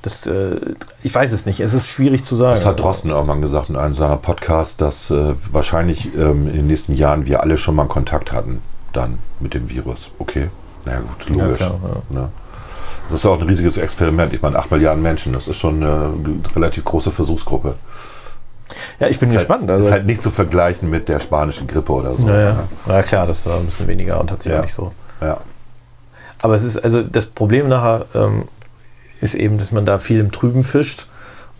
Das, äh, ich weiß es nicht, es ist schwierig zu sagen. das hat Drosten irgendwann gesagt in einem seiner Podcasts, dass äh, wahrscheinlich ähm, in den nächsten Jahren wir alle schon mal Kontakt hatten dann mit dem Virus. Okay, na ja, gut, logisch. Ja, klar, ne? Das ist ja auch ein riesiges Experiment. Ich meine, 8 Milliarden Menschen, das ist schon eine relativ große Versuchsgruppe. Ja, ich bin ist gespannt. Halt, also, ist halt nicht zu vergleichen mit der spanischen Grippe oder so. naja. ne? ja, klar, das ist ein bisschen weniger und tatsächlich Ja. nicht so. Ja. Aber es ist, also das Problem nachher ähm, ist eben, dass man da viel im Trüben fischt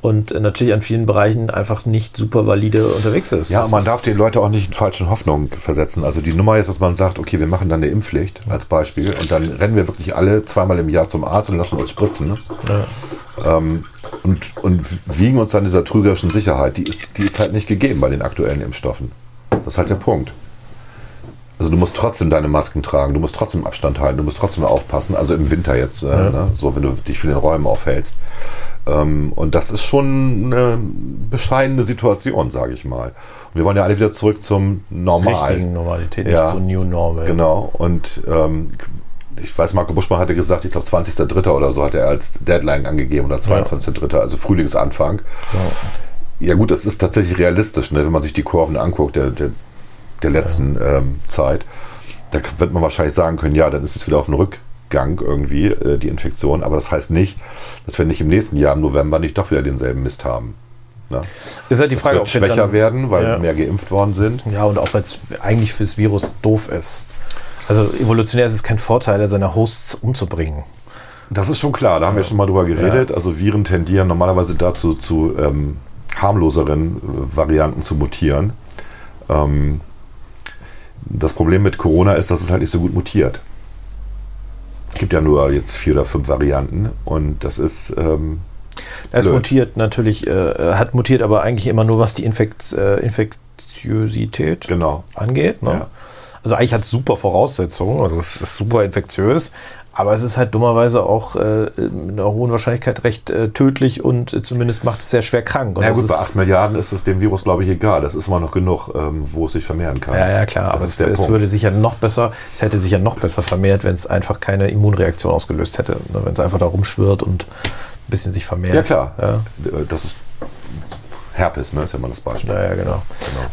und äh, natürlich an vielen Bereichen einfach nicht super valide unterwegs ist. Ja, Das und man darf die Leute auch nicht in falschen Hoffnungen versetzen. Also die Nummer ist, dass man sagt, okay, wir machen dann eine Impfpflicht als Beispiel und dann rennen wir wirklich alle zweimal im Jahr zum Arzt und lassen uns spritzen. Ne? Ähm, und, und wiegen uns dann dieser trügerischen Sicherheit. Die ist, die ist halt nicht gegeben bei den aktuellen Impfstoffen. Das ist halt der Punkt. Also du musst trotzdem deine Masken tragen, du musst trotzdem Abstand halten, du musst trotzdem aufpassen, also im Winter jetzt, äh, ne? so wenn du dich für den Räumen aufhältst. Ähm, und das ist schon eine bescheidene Situation, sage ich mal. Und wir wollen ja alle wieder zurück zum Normal. richtigen Normalität, Ja. nicht so New Normal. Genau. Und ähm, ich weiß, Marco Buschmann hatte gesagt, ich glaube 20.03. oder so hat er als Deadline angegeben oder 22.03., also Frühlingsanfang. Ja gut, das ist tatsächlich realistisch, ne? wenn man sich die Kurven anguckt der, der, der letzten ähm, Zeit. Da wird man wahrscheinlich sagen können, ja, dann ist es wieder auf dem Rückgang irgendwie, äh, die Infektion. Aber das heißt nicht, dass wir nicht im nächsten Jahr im November nicht doch wieder denselben Mist haben. Ne? Ist halt die Frage, ob schwächer dann- werden, weil Ja. mehr geimpft worden sind. Ja, und auch weil es eigentlich fürs Virus doof ist. Also evolutionär ist es kein Vorteil, seine Hosts umzubringen. Das ist schon klar, da haben wir schon mal drüber geredet. Also Viren tendieren normalerweise dazu, zu ähm, harmloseren äh, Varianten zu mutieren. Ähm, das Problem mit Corona ist, dass es halt nicht so gut mutiert. Es gibt ja nur jetzt vier oder fünf Varianten und das ist ähm, Es mutiert natürlich, äh, hat mutiert aber eigentlich immer nur, was die Infekt, äh, Infektiosität genau. angeht. Ne? Ja. Also eigentlich hat es super Voraussetzungen, also es ist super infektiös, aber es ist halt dummerweise auch äh, mit einer hohen Wahrscheinlichkeit recht äh, tödlich und äh, zumindest macht es sehr schwer krank. Und das gut, bei ist- 8 Milliarden ist es dem Virus, glaube ich, egal. Das ist immer noch genug, ähm, wo es sich vermehren kann. Ja, ja, klar, Das aber es, es würde sich ja noch besser, es hätte sich ja noch besser vermehrt, wenn es einfach keine Immunreaktion ausgelöst hätte. Ne? Wenn es einfach da rumschwirrt und ein bisschen sich vermehrt. Ja, klar. Ja. Äh, Das ist Herpes, ne? ist ja mal das Beispiel. Ja, ja, genau.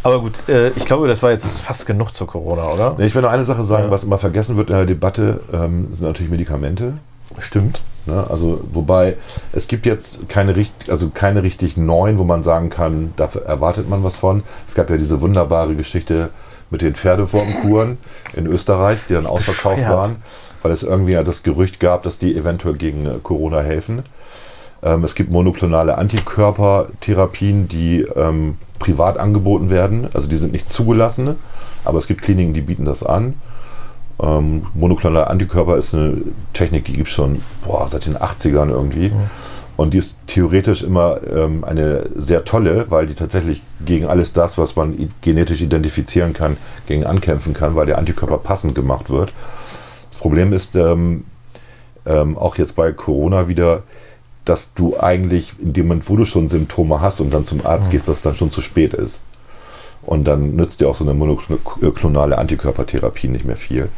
Aber gut, äh, ich glaube, das war jetzt fast genug zur Corona, oder? Ich will noch eine Sache sagen, Ja. was immer vergessen wird in der Debatte, ähm, sind natürlich Medikamente. Stimmt. Ne? Also, wobei es gibt jetzt keine, richt- also keine richtig neuen, wo man sagen kann, da erwartet man was von. Es gab ja diese wunderbare Geschichte mit den Pferdewurmkuren in Österreich, die dann ausverkauft Bescheuert. waren, weil es irgendwie ja das Gerücht gab, dass die eventuell gegen äh, Corona helfen. Ähm, es gibt monoklonale Antikörpertherapien, die ähm, privat angeboten werden. Also die sind nicht zugelassen, aber es gibt Kliniken, die bieten das an. Ähm, monoklonale Antikörper ist eine Technik, die gibt es schon boah, seit den 80ern irgendwie. Und die ist theoretisch immer ähm, eine sehr tolle, weil die tatsächlich gegen alles das, was man genetisch identifizieren kann, gegen ankämpfen kann, weil der Antikörper passend gemacht wird. Das Problem ist ähm, ähm, auch jetzt bei Corona wieder, dass du eigentlich in dem Moment, wo du schon Symptome hast und dann zum Arzt gehst, dass es dann schon zu spät ist. Und dann nützt dir auch so eine monoklonale Antikörpertherapie nicht mehr viel.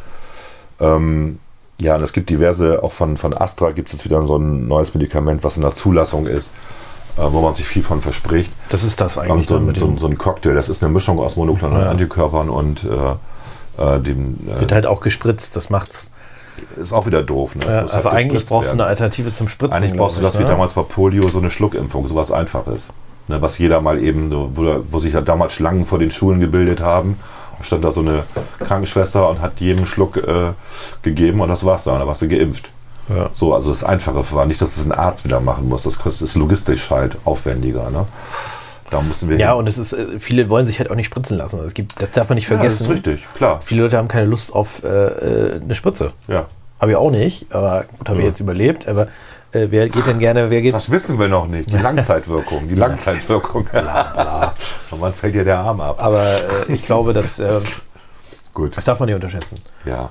Ähm, ja, und es gibt diverse, auch von, von Astra gibt es jetzt wieder so ein neues Medikament, was in der Zulassung ist, äh, wo man sich viel von verspricht. Das ist das eigentlich. so, mit so, so ein Cocktail, das ist eine Mischung aus monoklonalen Ja. Antikörpern und äh, äh, dem. wird Äh, halt auch gespritzt, das macht's. Ist auch wieder doof. Ne? Ja, also halt eigentlich brauchst du werden. eine Alternative zum Spritzen. Eigentlich brauchst du das ich, wie ne? damals bei Polio, so eine Schluckimpfung, sowas Einfaches. Ne, was jeder mal eben, wo, wo sich ja damals Schlangen vor den Schulen gebildet haben. Stand da so eine Krankenschwester und hat jedem Schluck äh, gegeben und das war's dann. Da warst du geimpft. Ja. So, also das Einfache war nicht, dass es ein Arzt wieder machen muss. Das kostet ist logistisch halt aufwendiger. Ne? Da müssen wir. Ja, hin. und es ist, äh, viele wollen sich halt auch nicht spritzen lassen. Es gibt, das darf man nicht ja, das vergessen. ist richtig, klar. Viele Leute haben keine Lust auf äh, äh, eine Spritze. Ja. Habe ich auch nicht, aber gut, habe ich Ja. jetzt überlebt. Aber äh, wer geht denn gerne, wer geht. Das wissen wir noch nicht. Die Langzeitwirkung. Die Langzeitwirkung. Und wann fällt dir der Arm ab? Aber äh, ich glaube, dass, äh, Gut. das darf man nicht unterschätzen. Ja.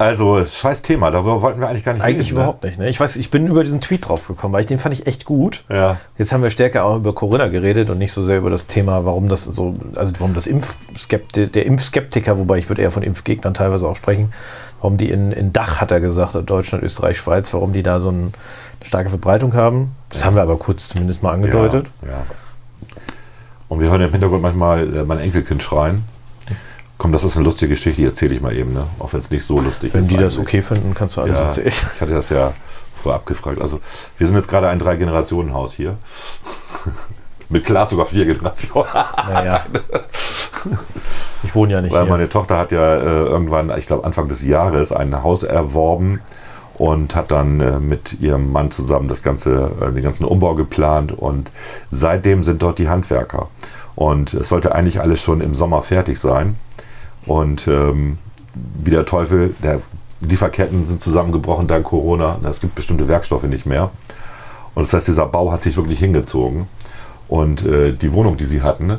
Also, scheiß Thema, darüber wollten wir eigentlich gar nicht Eigentlich reden. überhaupt nicht. Ne? Ich weiß, ich bin über diesen Tweet drauf gekommen, weil ich den fand ich echt gut. Ne? Ja. Jetzt haben wir stärker auch über Corona geredet und nicht so sehr über das Thema, warum das so, also warum das Impfskepti der Impfskeptiker, wobei ich würde eher von Impfgegnern teilweise auch sprechen, warum die in, in Dach, hat er gesagt, Deutschland, Österreich, Schweiz, warum die da so ein, eine starke Verbreitung haben. Das haben wir aber kurz zumindest mal angedeutet. Ja, ja. Und wir hören im Hintergrund manchmal äh, mein Enkelkind schreien. Komm, das ist eine lustige Geschichte, die erzähle ich mal eben, ne? auch wenn es nicht so lustig Wenn ist. die das eigentlich. okay finden, kannst du alles Ja, erzählen. ich hatte das ja vorab gefragt. Also, wir sind jetzt gerade ein Drei-Generationen-Haus hier. Mit klar sogar vier Generationen. Naja. Ich wohne ja nicht Weil hier. meine Tochter hat ja äh, irgendwann, ich glaube Anfang des Jahres, ein Haus erworben und hat dann äh, mit ihrem Mann zusammen das ganze, äh, den ganzen Umbau geplant und seitdem sind dort die Handwerker. Und es sollte eigentlich alles schon im Sommer fertig sein. Und ähm, wie der Teufel, der Lieferketten sind zusammengebrochen dank Corona. Es gibt bestimmte Werkstoffe nicht mehr. Und das heißt, dieser Bau hat sich wirklich hingezogen. Und äh, die Wohnung, die sie hatten,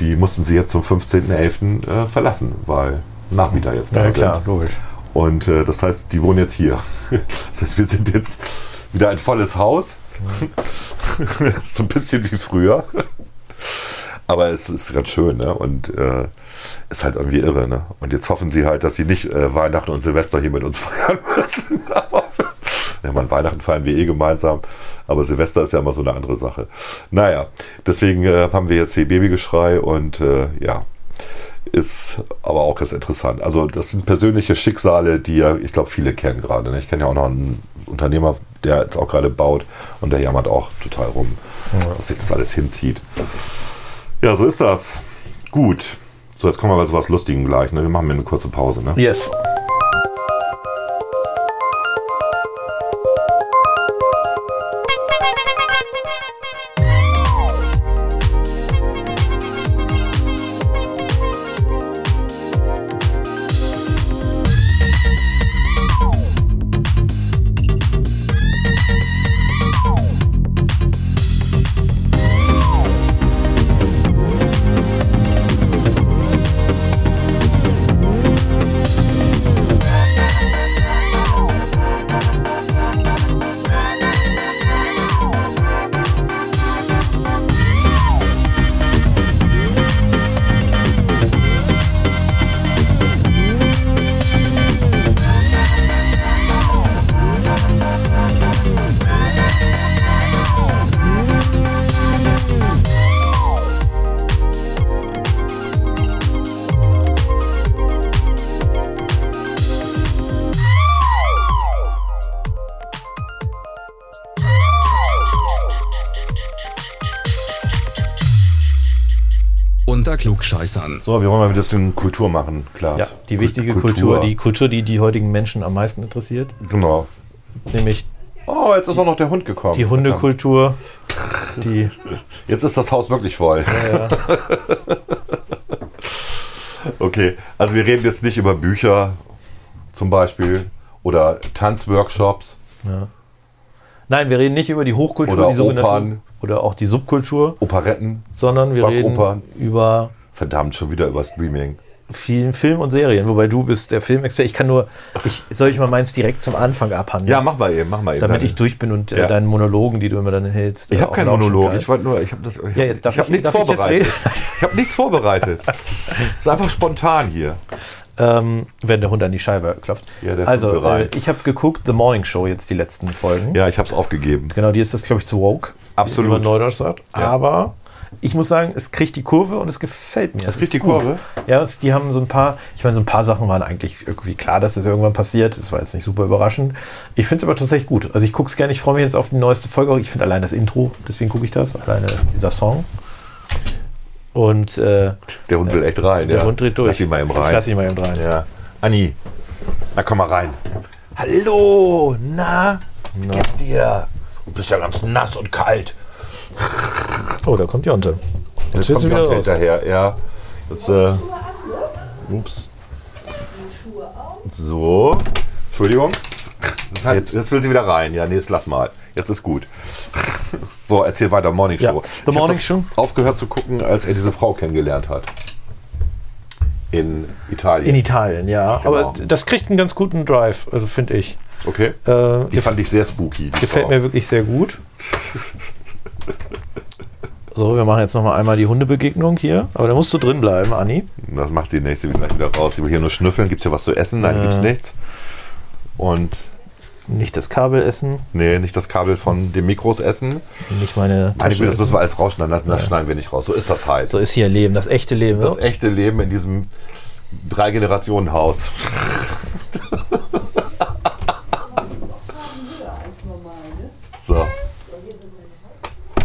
die mussten sie jetzt zum 15.11. Äh, verlassen, weil Nachmieter jetzt da ja, sind. klar, logisch. Und äh, das heißt, die wohnen jetzt hier. Das heißt, wir sind jetzt wieder ein volles Haus. so ein bisschen wie früher. Aber es ist ganz schön, ne? Und äh, ist halt irgendwie irre, ne? Und jetzt hoffen sie halt, dass sie nicht äh, Weihnachten und Silvester hier mit uns feiern müssen. ja, man, Weihnachten feiern wir eh gemeinsam, aber Silvester ist ja immer so eine andere Sache. Naja, deswegen äh, haben wir jetzt hier Babygeschrei und äh, ja, ist aber auch ganz interessant. Also das sind persönliche Schicksale, die ja, ich glaube, viele kennen gerade. Ne? Ich kenne ja auch noch einen Unternehmer, der jetzt auch gerade baut und der jammert auch total rum, dass sich das alles hinzieht. Ja, so ist das. Gut. So, jetzt kommen wir bei sowas Lustigem gleich. Ne? Wir machen mir eine kurze Pause. Ne? Yes. Unter Klugscheißern. So, wir wollen mal ein bisschen Kultur machen, Klaas. Ja, die Kult- wichtige Kultur. die Kultur, die die heutigen Menschen am meisten interessiert, Genau. nämlich Oh, jetzt ist auch noch der Hund gekommen. die Hundekultur, die. Jetzt ist das Haus wirklich voll. Okay, also wir reden jetzt nicht über Bücher zum Beispiel oder Tanzworkshops. Nein, wir reden nicht über die Hochkultur, Oder die sogenannte Opern. oder auch die Subkultur, Operetten. sondern wir reden über Verdammt, schon wieder über Streaming. vielen Film und Serien, wobei du bist der Filmexperte. Ich kann nur, ich, soll ich mal meins direkt zum Anfang abhandeln? Ja, mach mal eben, mach mal eben. damit Deine- ich durch bin und äh, Ja. deinen Monologen, die du immer dann hältst. Ich äh, habe keinen Monolog. Ich wollte nur, ich habe das. Ich Ja, jetzt darf ich ich- nichts ich jetzt vorbereitet. reden? Ich habe nichts vorbereitet. Es ist einfach spontan hier. ähm, wenn der Hund an die Scheibe klopft. Ja, also, äh, ich habe geguckt, The Morning Show, jetzt die letzten Folgen. Ja, ich habe es aufgegeben. Genau, die ist das, glaube ich, zu woke. Absolut. Wie man Neudeutsch sagt. Ja. Aber ich muss sagen, es kriegt die Kurve und es gefällt mir. Es kriegt ist die gut. Kurve? Ja, es, die haben so ein paar, ich meine, so ein paar Sachen waren eigentlich irgendwie klar, dass das irgendwann passiert. Das war jetzt nicht super überraschend. Ich finde es aber tatsächlich gut. Also ich gucke es gerne, ich freue mich jetzt auf die neueste Folge. Ich finde allein das Intro, deswegen gucke ich das, alleine dieser Song. Und äh, Der Hund will echt rein. der ja. Hund dreht durch. Lass ihn mal eben Ich rein. lass ihn mal eben rein. Ja. Anni, na komm mal rein. Hallo, na? Na. Geht's dir? Du bist ja ganz nass und kalt. Oh, da kommt Jonte. Jetzt wird kommt sie wieder Jonte hinterher. Ja. Jetzt, äh, ups. So. Entschuldigung. Hat, jetzt, jetzt will sie wieder rein. Ja, nee, jetzt lass mal. Jetzt ist gut. So, erzähl weiter. Morning Show. Ja, The Morning Show. Aufgehört zu gucken, als er diese Frau kennengelernt hat. In Italien. In Italien, ja. Genau. Aber das kriegt einen ganz guten Drive, also finde ich. okay. Äh, Die fand ich sehr spooky. Die Gefällt Frau. mir wirklich sehr gut. So, wir machen jetzt nochmal einmal die Hundebegegnung hier. Aber da musst du drin bleiben, Anni. Das macht. Sie will gleich wieder raus. Sie will hier nur schnüffeln. Gibt es hier was zu essen? Nein, gibt's nichts. Und Nicht das Kabel essen, nee, nicht das Kabel von dem Mikros essen. nicht meine Meine Güte, das müssen wir alles rausschneiden lassen. Das schneiden wir nicht raus. So ist das halt. So ist hier Leben, das echte Leben. das echte Leben in diesem Drei Generationen Haus. so.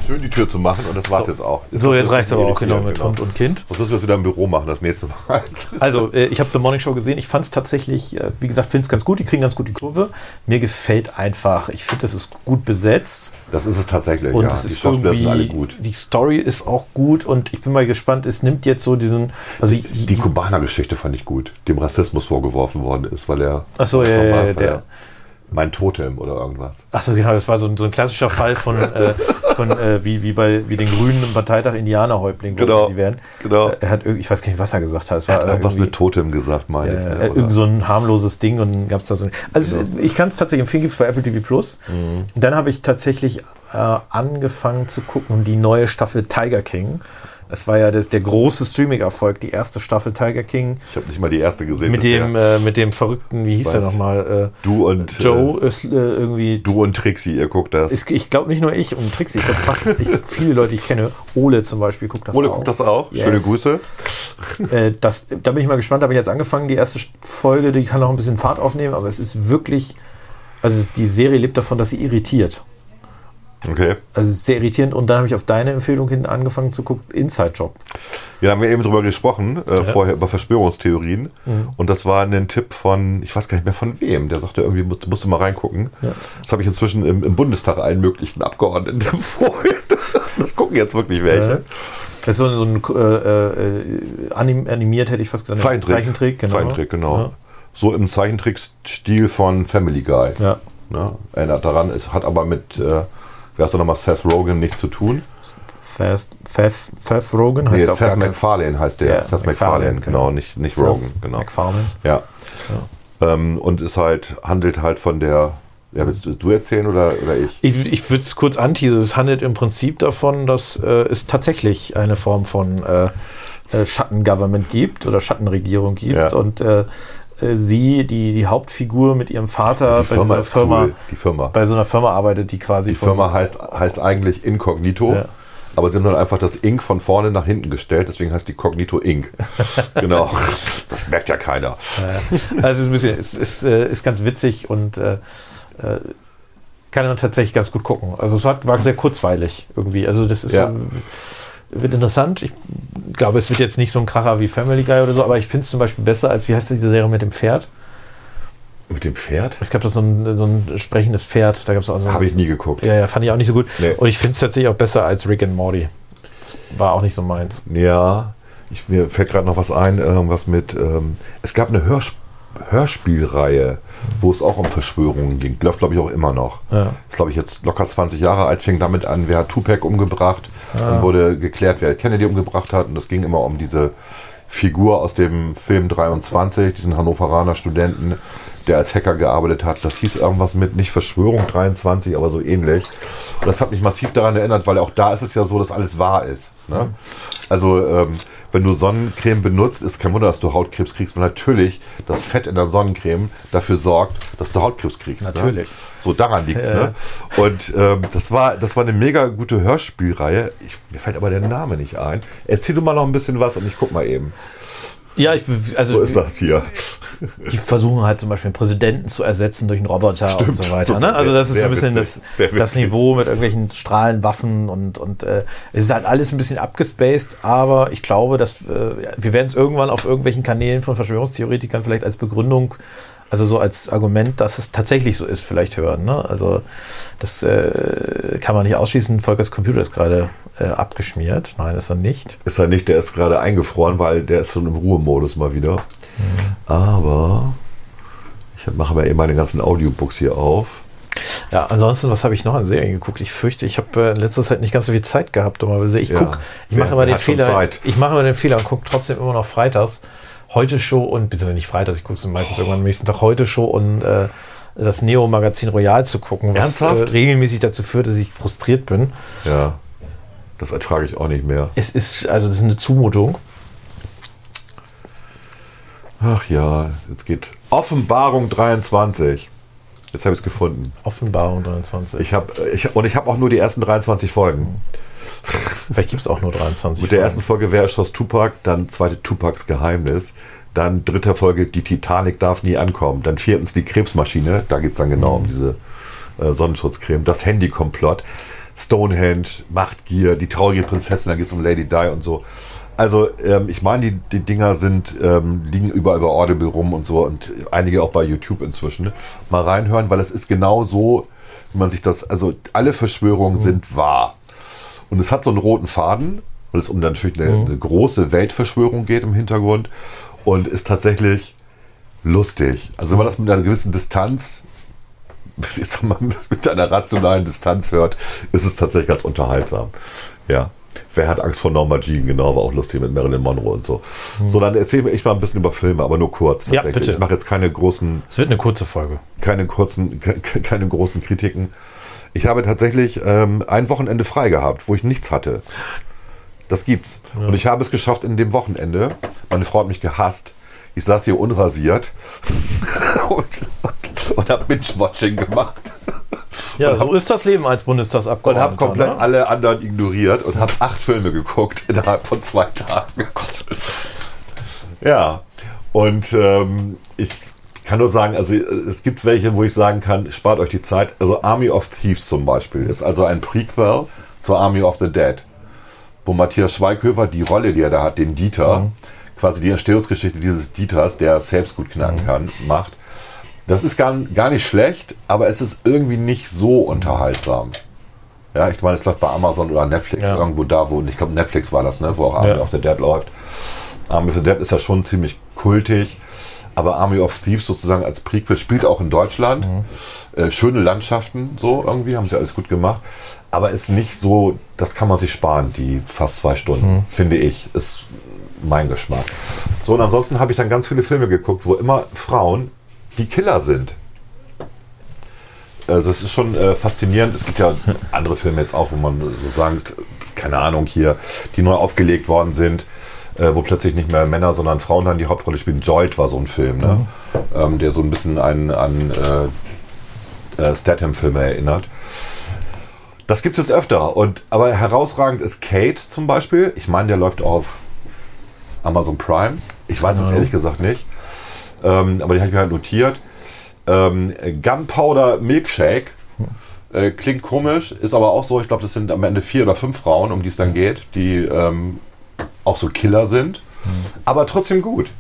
Schön die Tür zu machen und das war's jetzt auch. So, jetzt reicht es aber auch genau genau mit Hund und Kind. Was müssen wir jetzt wieder im Büro machen das nächste Mal? Also, äh, ich habe The Morning Show gesehen. Ich fand es tatsächlich, äh, wie gesagt, finde es ganz gut. Die kriegen ganz gut die Kurve. Mir gefällt einfach, ich finde, es ist gut besetzt. Das ist es tatsächlich, Und ja. es Die ist Schauspieler sind alle gut. die Story ist auch gut und ich bin mal gespannt, es nimmt jetzt so diesen, also die, die, Die Kubaner-Geschichte fand ich gut, dem Rassismus vorgeworfen worden ist, weil er. Ach so, ja, ja, ja, der- Mein Totem oder irgendwas. Ach so, genau, das war so ein, so ein klassischer Fall von, äh, von äh, wie, wie bei wie den Grünen im Parteitag Indianerhäuptling, Genau, sie werden. genau. Äh, Er hat ich weiß gar nicht, was er gesagt hat. Es war Er hat irgendwas mit Totem gesagt, meine ich. Äh, äh, oder? irgend so ein harmloses Ding und gab es da so ein. Also ich kann es tatsächlich empfehlen, gibt es bei Apple TV Plus. Mhm. Und dann habe ich tatsächlich äh, angefangen zu gucken, die neue Staffel Tiger King. Das war ja das, der große Streaming-Erfolg, die erste Staffel Tiger King. Ich habe nicht mal die erste gesehen. Mit bisher. dem, äh, mit dem verrückten, wie hieß der nochmal? Äh, du und Joe ist äh, irgendwie. Äh, du und Trixie, ihr guckt das. Ist, ich glaube nicht nur ich und Trixie, ich glaube fast ich, viele Leute, die ich kenne. Ole zum Beispiel guckt das Ole auch. guckt das auch. Yes. Schöne Grüße. Äh, das, da bin ich mal gespannt, da habe ich jetzt angefangen. Die erste Folge, die kann noch ein bisschen Fahrt aufnehmen, aber es ist wirklich, also es- die Serie lebt davon, dass sie irritiert. Okay. Also sehr irritierend und dann habe ich auf deine Empfehlung hin angefangen zu gucken, Inside Job. Ja, haben wir eben drüber gesprochen, äh, vorher über Verschwörungstheorien. Mhm. Und das war ein Tipp von, ich weiß gar nicht mehr von wem, der sagte irgendwie, musst, musst du mal reingucken. Das habe ich inzwischen im, im Bundestag allen möglichen Abgeordneten empfohlen. Das gucken jetzt wirklich welche. Das ist so, ein- so ein äh, äh, anim, animiert, hätte ich fast gesagt. Zeichentrick. Zeichentrick, genau. Zeichentrick, genau. Ja. So im Zeichentrick-Stil von Family Guy. Ja. Ne? Erinnert daran, es hat aber mit, äh, wer ist da nochmal, Seth Rogen nichts zu tun. Fast, Seth, Seth Rogen heißt Nee, er auf Seth MacFarlane heißt der. Ja, Seth MacFarlane, MacFarlane, genau, nicht, nicht Seth Rogen, genau. MacFarlane. Ja. Ähm, und ist halt, handelt halt von der, ja, willst du, du erzählen oder, oder ich? Ich, ich würde es kurz anteasen. Es handelt im Prinzip davon, dass äh, es tatsächlich eine Form von äh, äh, Schattengovernment gibt oder Schattenregierung gibt Ja. und äh, sie, die, die Hauptfigur mit ihrem Vater Die Firma dieser ist Firma, cool. Die Firma. bei so einer Firma arbeitet, die quasi Die Firma heißt, heißt eigentlich Incognito. Ja. Aber sie haben dann einfach das Ink von vorne nach hinten gestellt, deswegen heißt die Cognito Ink. genau. Das merkt ja keiner. Also es ist ein bisschen, es ist, äh, ist ganz witzig und äh, äh, kann man tatsächlich ganz gut gucken. Also es war sehr kurzweilig irgendwie. Also das ist Ja. so, wird interessant. Ich glaube, es wird jetzt nicht so ein Kracher wie Family Guy oder so, aber ich finde es zum Beispiel besser als, wie heißt diese Serie mit dem Pferd? Mit dem Pferd? Es gab doch so ein, so ein sprechendes Pferd. Da gab es auch so Habe ich nie geguckt. Ja, ja, fand ich auch nicht so gut. Nee. Und ich finde es tatsächlich auch besser als Rick and Morty. War auch nicht so meins. Ja, ich, mir fällt gerade noch was ein, irgendwas mit. Ähm, es gab eine Hörsp Hörspielreihe, wo es auch um Verschwörungen ging. Läuft, glaube ich, auch immer noch. Ja. Ist, glaube ich, jetzt locker 20 Jahre alt, fing damit an, wer hat Tupac umgebracht. Dann wurde geklärt, wer Kennedy umgebracht hat. Und es ging immer um diese Figur aus dem Film 23, diesen Hannoveraner Studenten, der als Hacker gearbeitet hat. Das hieß irgendwas mit, nicht Verschwörung 23, aber so ähnlich. Und das hat mich massiv daran erinnert, weil auch da ist es ja so, dass alles wahr ist. Ne? Also, ähm, wenn du Sonnencreme benutzt, ist kein Wunder, dass du Hautkrebs kriegst, weil natürlich das Fett in der Sonnencreme dafür sorgt, dass du Hautkrebs kriegst. Natürlich. Ne? So daran liegt es. Ne? Und ähm, das, war, das war eine mega gute Hörspielreihe. Ich, mir fällt aber der Name nicht ein. Erzähl du mal noch ein bisschen was und ich guck mal eben. Ja, ich, also So ist das hier. die versuchen halt zum Beispiel einen Präsidenten zu ersetzen durch einen Roboter Stimmt. und so weiter. Das Ne? Also das ist so ein bisschen das, witzig. Das witzig. Niveau mit irgendwelchen Strahlenwaffen und, und äh, es ist halt alles ein bisschen abgespaced, aber ich glaube, dass äh, wir werden es irgendwann auf irgendwelchen Kanälen von Verschwörungstheoretikern vielleicht als Begründung, also so als Argument, dass es tatsächlich so ist, vielleicht hören. Ne? Also das äh, kann man nicht ausschließen. Volkers Computer ist gerade äh, abgeschmiert. Nein, ist er nicht. Ist er nicht, der ist gerade eingefroren, weil der ist schon im Ruhemodus mal wieder. Aber ich mache mal eben meine ganzen Audiobooks hier auf. Ja, ansonsten, was habe ich noch an Serien geguckt? Ich fürchte, ich habe äh, in letzter Zeit nicht ganz so viel Zeit gehabt, dummerweise. Ich Ja. guck, ich mache immer den Fehler, ich mache immer den Fehler und gucke trotzdem immer noch freitags. Heute Show und, beziehungsweise nicht freitags, ich gucke es meistens irgendwann am nächsten Tag, heute Show und äh, das Neo-Magazin Royal zu gucken, was äh, regelmäßig dazu führt, dass ich frustriert bin. Ja, das ertrage ich auch nicht mehr. Es ist, also das ist eine Zumutung. Ach ja, jetzt geht Offenbarung 23. Jetzt habe ich es gefunden. Offenbarung 23. Ich hab, ich, und ich habe auch nur die ersten 23 Folgen. Vielleicht gibt es auch nur 23. Mit der ersten Folge Wer erschoss Tupac, dann zweite Tupacs Geheimnis, Dann dritte Folge, die Titanic darf nie ankommen. Dann viertens die Krebsmaschine, da geht es dann genau um diese äh, Sonnenschutzcreme. Das Handykomplott, Stonehenge, Machtgier, die traurige Prinzessin, da geht es um Lady Di und so. Also ähm, ich meine, die, die Dinger sind, ähm, liegen überall bei Audible rum und so und einige auch bei YouTube inzwischen. Mal reinhören, weil es ist genau so, wie man sich das, also alle Verschwörungen sind wahr. Und es hat so einen roten Faden, weil es um dann natürlich eine, eine große Weltverschwörung geht im Hintergrund und ist tatsächlich lustig. Also wenn man das mit einer gewissen Distanz, ich sag mal, mit einer rationalen Distanz hört, ist es tatsächlich ganz unterhaltsam. Ja. Wer hat Angst vor Norma Jean? Genau, war auch lustig mit Marilyn Monroe und so. So, dann erzähle ich mal ein bisschen über Filme, aber nur kurz Ja, tatsächlich. bitte. Ich mache jetzt keine großen Es wird eine kurze Folge. keine kurzen, ke- ke- keine großen Kritiken. Ich habe tatsächlich ähm, ein Wochenende frei gehabt, wo ich nichts hatte. Das gibt's. Und ich habe es geschafft in dem Wochenende. Meine Frau hat mich gehasst. Ich saß hier unrasiert und, und, und habe Binge-Watching gemacht. Ja, so ist das Leben als Und Bundestagsabgeordneter. habe komplett ne? alle anderen ignoriert und habe acht Filme geguckt innerhalb von zwei Tagen. Ja, und ähm, ich kann nur sagen, also es gibt welche, wo ich sagen kann, spart euch die Zeit. Also Army of Thieves zum Beispiel ist also ein Prequel zur Army of the Dead, wo Matthias Schweighöfer die Rolle, die er da hat, den Dieter, quasi die Entstehungsgeschichte dieses Dieters, der selbst gut knacken kann, macht. Das ist gar, gar nicht schlecht, aber es ist irgendwie nicht so unterhaltsam. Ja, ich meine, es läuft bei Amazon oder Netflix Ja. irgendwo da, wo, ich glaube Netflix war das, ne, wo auch Army Ja. of the Dead läuft. Army of the Dead ist ja schon ziemlich kultig, aber Army of Thieves sozusagen als Prequel spielt auch in Deutschland. Äh, schöne Landschaften, so irgendwie, haben sie alles gut gemacht. Aber ist nicht so, das kann man sich sparen, die fast zwei Stunden, finde ich. Ist mein Geschmack. So, und ansonsten habe ich dann ganz viele Filme geguckt, wo immer Frauen die Killer sind. Also es ist schon äh, faszinierend. Es gibt ja andere Filme jetzt auch, wo man so sagt, keine Ahnung hier, die neu aufgelegt worden sind, äh, wo plötzlich nicht mehr Männer, sondern Frauen dann die Hauptrolle spielen. Jolt war so ein Film, ne? ähm, der so ein bisschen an, an äh, äh, Statham-Filme erinnert. Das gibt es jetzt öfter. Und, aber herausragend ist Kate zum Beispiel. Ich meine, der läuft auf Amazon Prime. Ich weiß es ehrlich gesagt nicht. Ähm, aber die habe ich mir halt notiert. Ähm, Gunpowder Milkshake. Äh, klingt komisch, ist aber auch so. Ich glaube, das sind am Ende vier oder fünf Frauen, um die es dann geht, die ähm, auch so Killer sind. Aber trotzdem gut.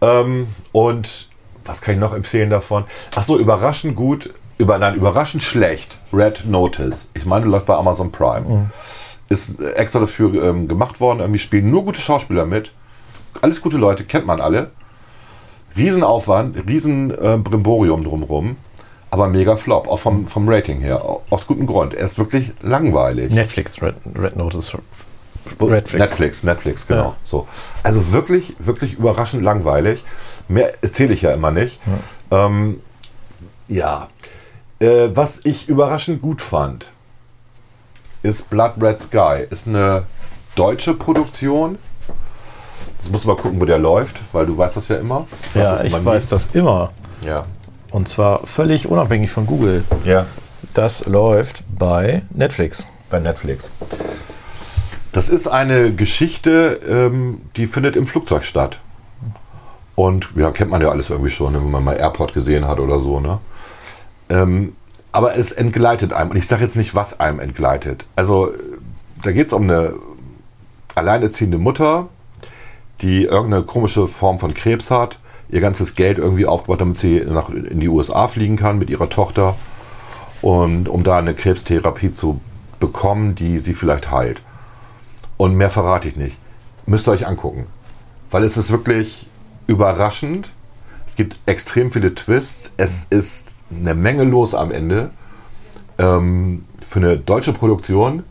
Ähm, und was kann ich noch empfehlen davon? Ach so, überraschend gut, über, nein, überraschend schlecht. Red Notice. Ich meine, läuft bei Amazon Prime. Ist äh, extra dafür ähm, gemacht worden. Irgendwie spielen nur gute Schauspieler mit. Alles gute Leute, kennt man alle. Riesenaufwand, riesen äh, Brimborium drumrum. Aber mega Flop, auch vom, vom Rating her. Aus gutem Grund. Er ist wirklich langweilig. Netflix, Red, Red Notice. Netflix. Netflix, Netflix, genau. Ja. So. Also wirklich, wirklich überraschend langweilig. Mehr erzähle ich ja immer nicht. Ja, ähm, ja. Äh, was ich überraschend gut fand, ist Blood Red Sky. Ist eine deutsche Produktion. Jetzt musst du mal gucken, wo der läuft, weil du weißt das ja immer. Ja, das immer ich nie. weiß das immer. Ja. Und zwar völlig unabhängig von Google. ja. Das läuft bei Netflix. bei Netflix. Das ist eine Geschichte, ähm, die findet im Flugzeug statt. Und ja, kennt man ja alles irgendwie schon, ne, wenn man mal Airport gesehen hat oder so. Ne? Ähm, aber es entgleitet einem. Und ich sage jetzt nicht, was einem entgleitet. Also, da geht es um eine alleinerziehende Mutter, die irgendeine komische Form von Krebs hat, ihr ganzes Geld irgendwie aufgebaut, damit sie nach, in die USA fliegen kann mit ihrer Tochter und um da eine Krebstherapie zu bekommen, die sie vielleicht heilt. Und mehr verrate ich nicht. Müsst ihr euch angucken. Weil es ist wirklich überraschend. Es gibt extrem viele Twists. Es ist eine Menge los am Ende. Ähm, für eine deutsche Produktion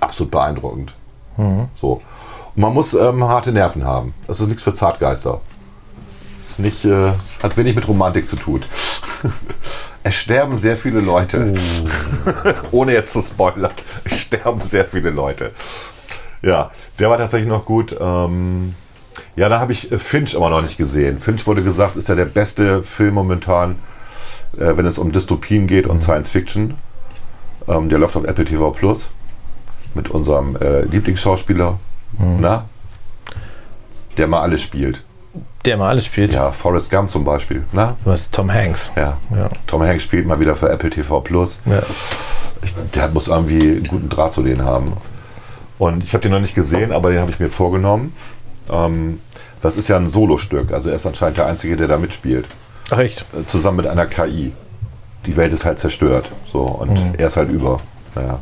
absolut beeindruckend. So. Man muss ähm, harte Nerven haben. Das ist nichts für Zartgeister. Das ist nicht, äh, hat wenig mit Romantik zu tun. es sterben sehr viele Leute. Ohne jetzt zu spoilern. Es sterben sehr viele Leute. Ja, der war tatsächlich noch gut. Ähm, ja, da habe ich äh, Finch aber noch nicht gesehen. Finch wurde gesagt, ist ja der beste Film momentan, äh, wenn es um Dystopien geht und Science Fiction. Ähm, der läuft auf Apple TV Plus mit unserem äh, Lieblingsschauspieler, na? der mal alles spielt. Der immer alles spielt. Ja, Forrest Gump zum Beispiel. Na? Du hast Tom Hanks. Ja. Ja. Tom Hanks spielt mal wieder für Apple TV Plus. Ja. Ich, der muss irgendwie einen guten Draht zu denen haben. Und ich habe den noch nicht gesehen, aber den habe ich mir vorgenommen. Ähm, das ist ja ein Solostück. Also er ist anscheinend der Einzige, der da mitspielt. Ach echt? Äh, Zusammen mit einer KI. Die Welt ist halt zerstört. So, und er ist halt über. Naja.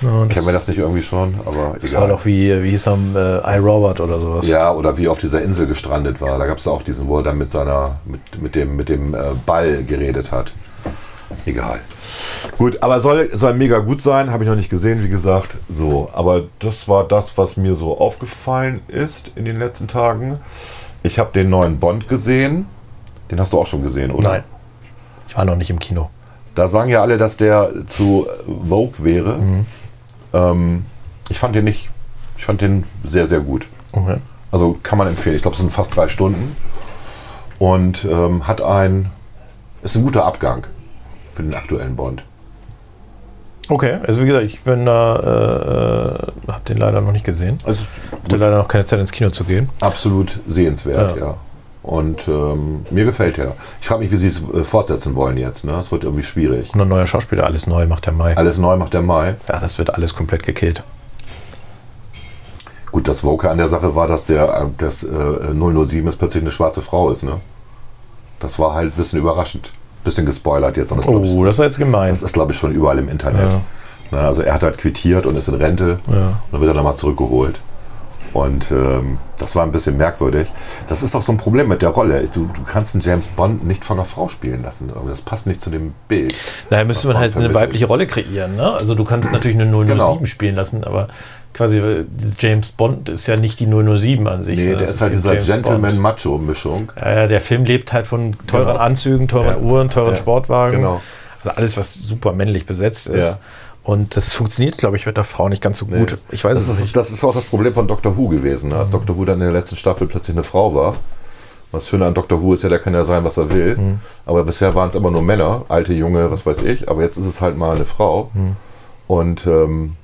Ja, Kennen wir das nicht irgendwie schon? Aber Das war egal. doch wie, wie hieß er, äh, iRobot oder sowas. Ja, oder wie auf dieser Insel gestrandet war. Da gab es auch diesen, wo er dann mit seiner, mit, mit dem, mit dem äh, Ball geredet hat. Egal. Gut, aber soll, soll mega gut sein, habe ich noch nicht gesehen, wie gesagt. So, aber das war das, was mir so aufgefallen ist in den letzten Tagen. Ich habe den neuen Bond gesehen. Den hast du auch schon gesehen, oder? Nein. Ich war noch nicht im Kino. Da sagen ja alle, dass der zu Vogue wäre. Ähm, ich fand den nicht. Ich fand den sehr, sehr gut. Okay. Also kann man empfehlen. Ich glaube, es sind fast drei Stunden. Und ähm, hat ein. Ist ein guter Abgang für den aktuellen Bond. Okay, also wie gesagt, ich bin da, äh, habe den leider noch nicht gesehen. Also Hatte leider noch keine Zeit ins Kino zu gehen. absolut sehenswert, Ja. ja. Und ähm, mir gefällt der. Ich frage mich, wie sie es äh, fortsetzen wollen jetzt. Ne? Es wird irgendwie schwierig. Und ein neuer Schauspieler, alles neu, macht der Mai. Alles neu macht der Mai. Ja, das wird alles komplett gekillt. Gut, das Woke an der Sache war, dass der äh, das, äh, 007 jetzt plötzlich eine schwarze Frau ist. Ne? Das war halt ein bisschen überraschend. Bisschen gespoilert jetzt. Und das, glaub ich, Oh, das war jetzt gemein. Das ist, glaube ich, schon überall im Internet. Ja. Na, also er hat halt quittiert und ist in Rente. Ja. Und dann wird er nochmal zurückgeholt. Und ähm, das war ein bisschen merkwürdig. Das ist auch so ein Problem mit der Rolle. Du, du kannst einen James Bond nicht von einer Frau spielen lassen. Das passt nicht zu dem Bild. Daher müsste man halt eine weibliche Rolle kreieren. Ne? Also du kannst natürlich eine 007 Genau. spielen lassen, aber quasi äh, James Bond ist ja nicht die 007 an sich. Nee, der das ist halt dieser. Gentleman-Macho-Mischung. Ja, ja, der Film lebt halt von teuren Genau. Anzügen, teuren Ja. Uhren, teuren. Sportwagen. Genau. Also alles, was super männlich besetzt ist. Ja. Und das funktioniert, glaube ich, mit der Frau nicht ganz so gut. Nee. Ich weiß das es ist, nicht. Das ist auch das Problem von Doctor Who gewesen. Als Doctor Who dann in der letzten Staffel plötzlich eine Frau war. Was Schöne an Doctor Who ist ja, der kann ja sein, was er will. Mhm. Aber bisher waren es immer nur Männer, alte, junge, was weiß ich. Aber jetzt ist es halt mal eine Frau. Mhm. Und ähm,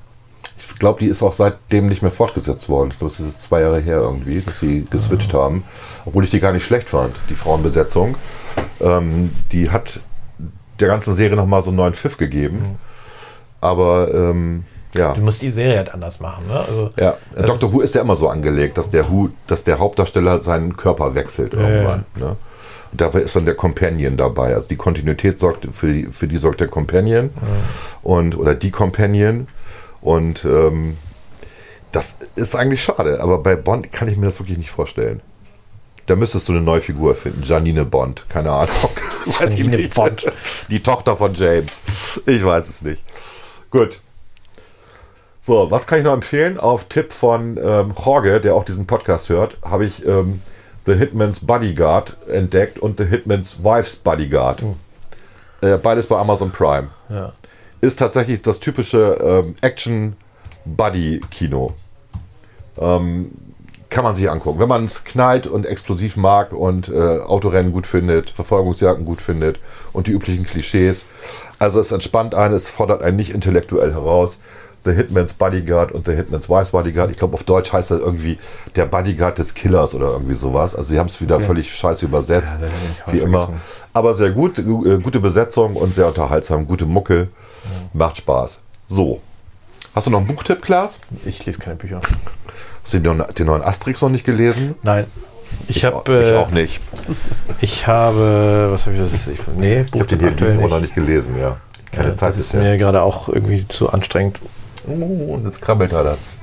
ich glaube, die ist auch seitdem nicht mehr fortgesetzt worden. Ich glaube, es ist jetzt zwei Jahre her irgendwie, dass sie geswitcht haben. Obwohl ich die gar nicht schlecht fand, die Frauenbesetzung. Ähm, die hat der ganzen Serie nochmal so einen neuen Pfiff gegeben. Aber ähm, ja. Du musst die Serie halt anders machen. Ne? Also, Ja, Dr. Who ist ja immer so angelegt, dass der Who, dass der Hauptdarsteller seinen Körper wechselt irgendwann. Ne? Und dafür ist dann der Companion dabei. Also die Kontinuität sorgt für die, für die sorgt der Companion und oder die Companion. Und ähm, das ist eigentlich schade, aber bei Bond kann ich mir das wirklich nicht vorstellen. Da müsstest du eine neue Figur finden. Janine Bond, keine Ahnung. Janine. Bond. Die Tochter von James. Ich weiß es nicht. Gut. So, was kann ich noch empfehlen? Auf Tipp von ähm, Jorge, der auch diesen Podcast hört, habe ich ähm, The Hitman's Bodyguard entdeckt und The Hitman's Wife's Bodyguard. Äh, beides bei Amazon Prime. ja. Ist tatsächlich das typische ähm, Action-Buddy-Kino. Ähm, kann man sich angucken. Wenn man es knallt und explosiv mag und äh, Autorennen gut findet, Verfolgungsjagden gut findet und die üblichen Klischees. Also es entspannt einen, es fordert einen nicht intellektuell heraus. The Hitman's Bodyguard und The Hitman's Wife's Bodyguard. Ich glaube, auf Deutsch heißt das irgendwie der Bodyguard des Killers oder irgendwie sowas. Also sie haben es wieder völlig scheiße übersetzt. Ja, wie immer. vergessen. Aber sehr gut, gu- äh, gute Besetzung und sehr unterhaltsam, gute Mucke. Macht Spaß. So. Hast du noch einen Buchtipp, Klaas? Ich lese keine Bücher. Hast du den, neuen- den neuen Asterix noch nicht gelesen? Nein. Ich, auch- habe. ich Äh, auch nicht. Ich habe. Was habe ich das? Ich, nee, Ich habe den aktuell hier noch nicht gelesen, ja. Keine Ja, Zeit das ist mir gerade auch irgendwie zu anstrengend. Oh, und jetzt krabbelt er das.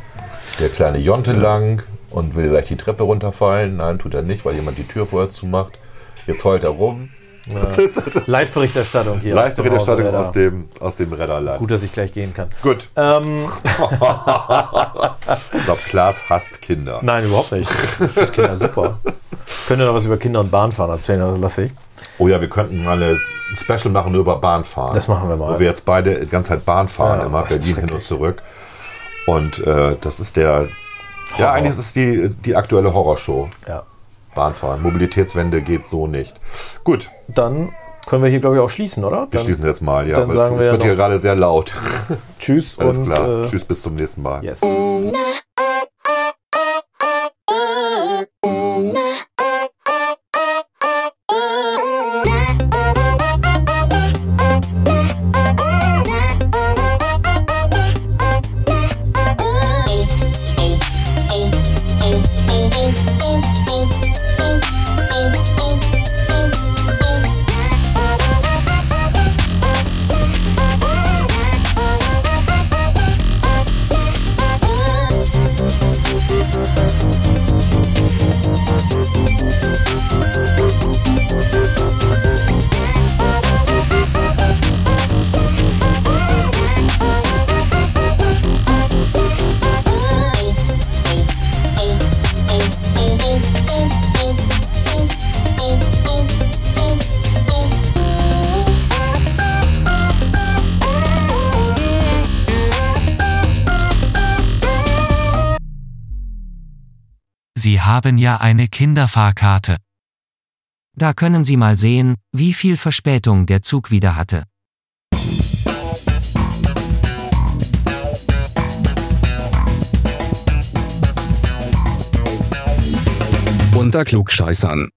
Der kleine Jonte lang und will gleich die Treppe runterfallen. Nein, tut er nicht, weil jemand die Tür vorher zumacht. Jetzt heult er rum. Das Live-Berichterstattung hier. Live-Berichterstattung aus aus dem, aus dem Redderland. Gut, dass ich gleich gehen kann. Gut. Ähm, Ich glaube, Klaas hasst Kinder. nein, überhaupt nicht. Ich finde Kinder super. Könnt ihr noch was über Kinder und Bahnfahren erzählen? Das lasse ich. Oh ja, wir könnten mal ein Special machen nur über Bahnfahren. Das machen wir mal. Wo wir jetzt beide die ganze Zeit Bahn fahren, Ja, immer Berlin hin und zurück. Und äh, das ist der. Ja, eigentlich ist es die, die aktuelle Horrorshow. Ja. Bahnfahren. Mobilitätswende geht so nicht. Gut, Dann können wir hier, glaube ich, auch schließen, oder? wir Dann schließen jetzt mal, ja. weil es, sagen es wir ja wird hier gerade sehr laut. Tschüss Alles und klar. Äh, Tschüss, bis zum nächsten Mal. Yes. Haben ja eine Kinderfahrkarte. Da können Sie mal sehen, wie viel Verspätung der Zug wieder hatte. Unter Klugscheißern.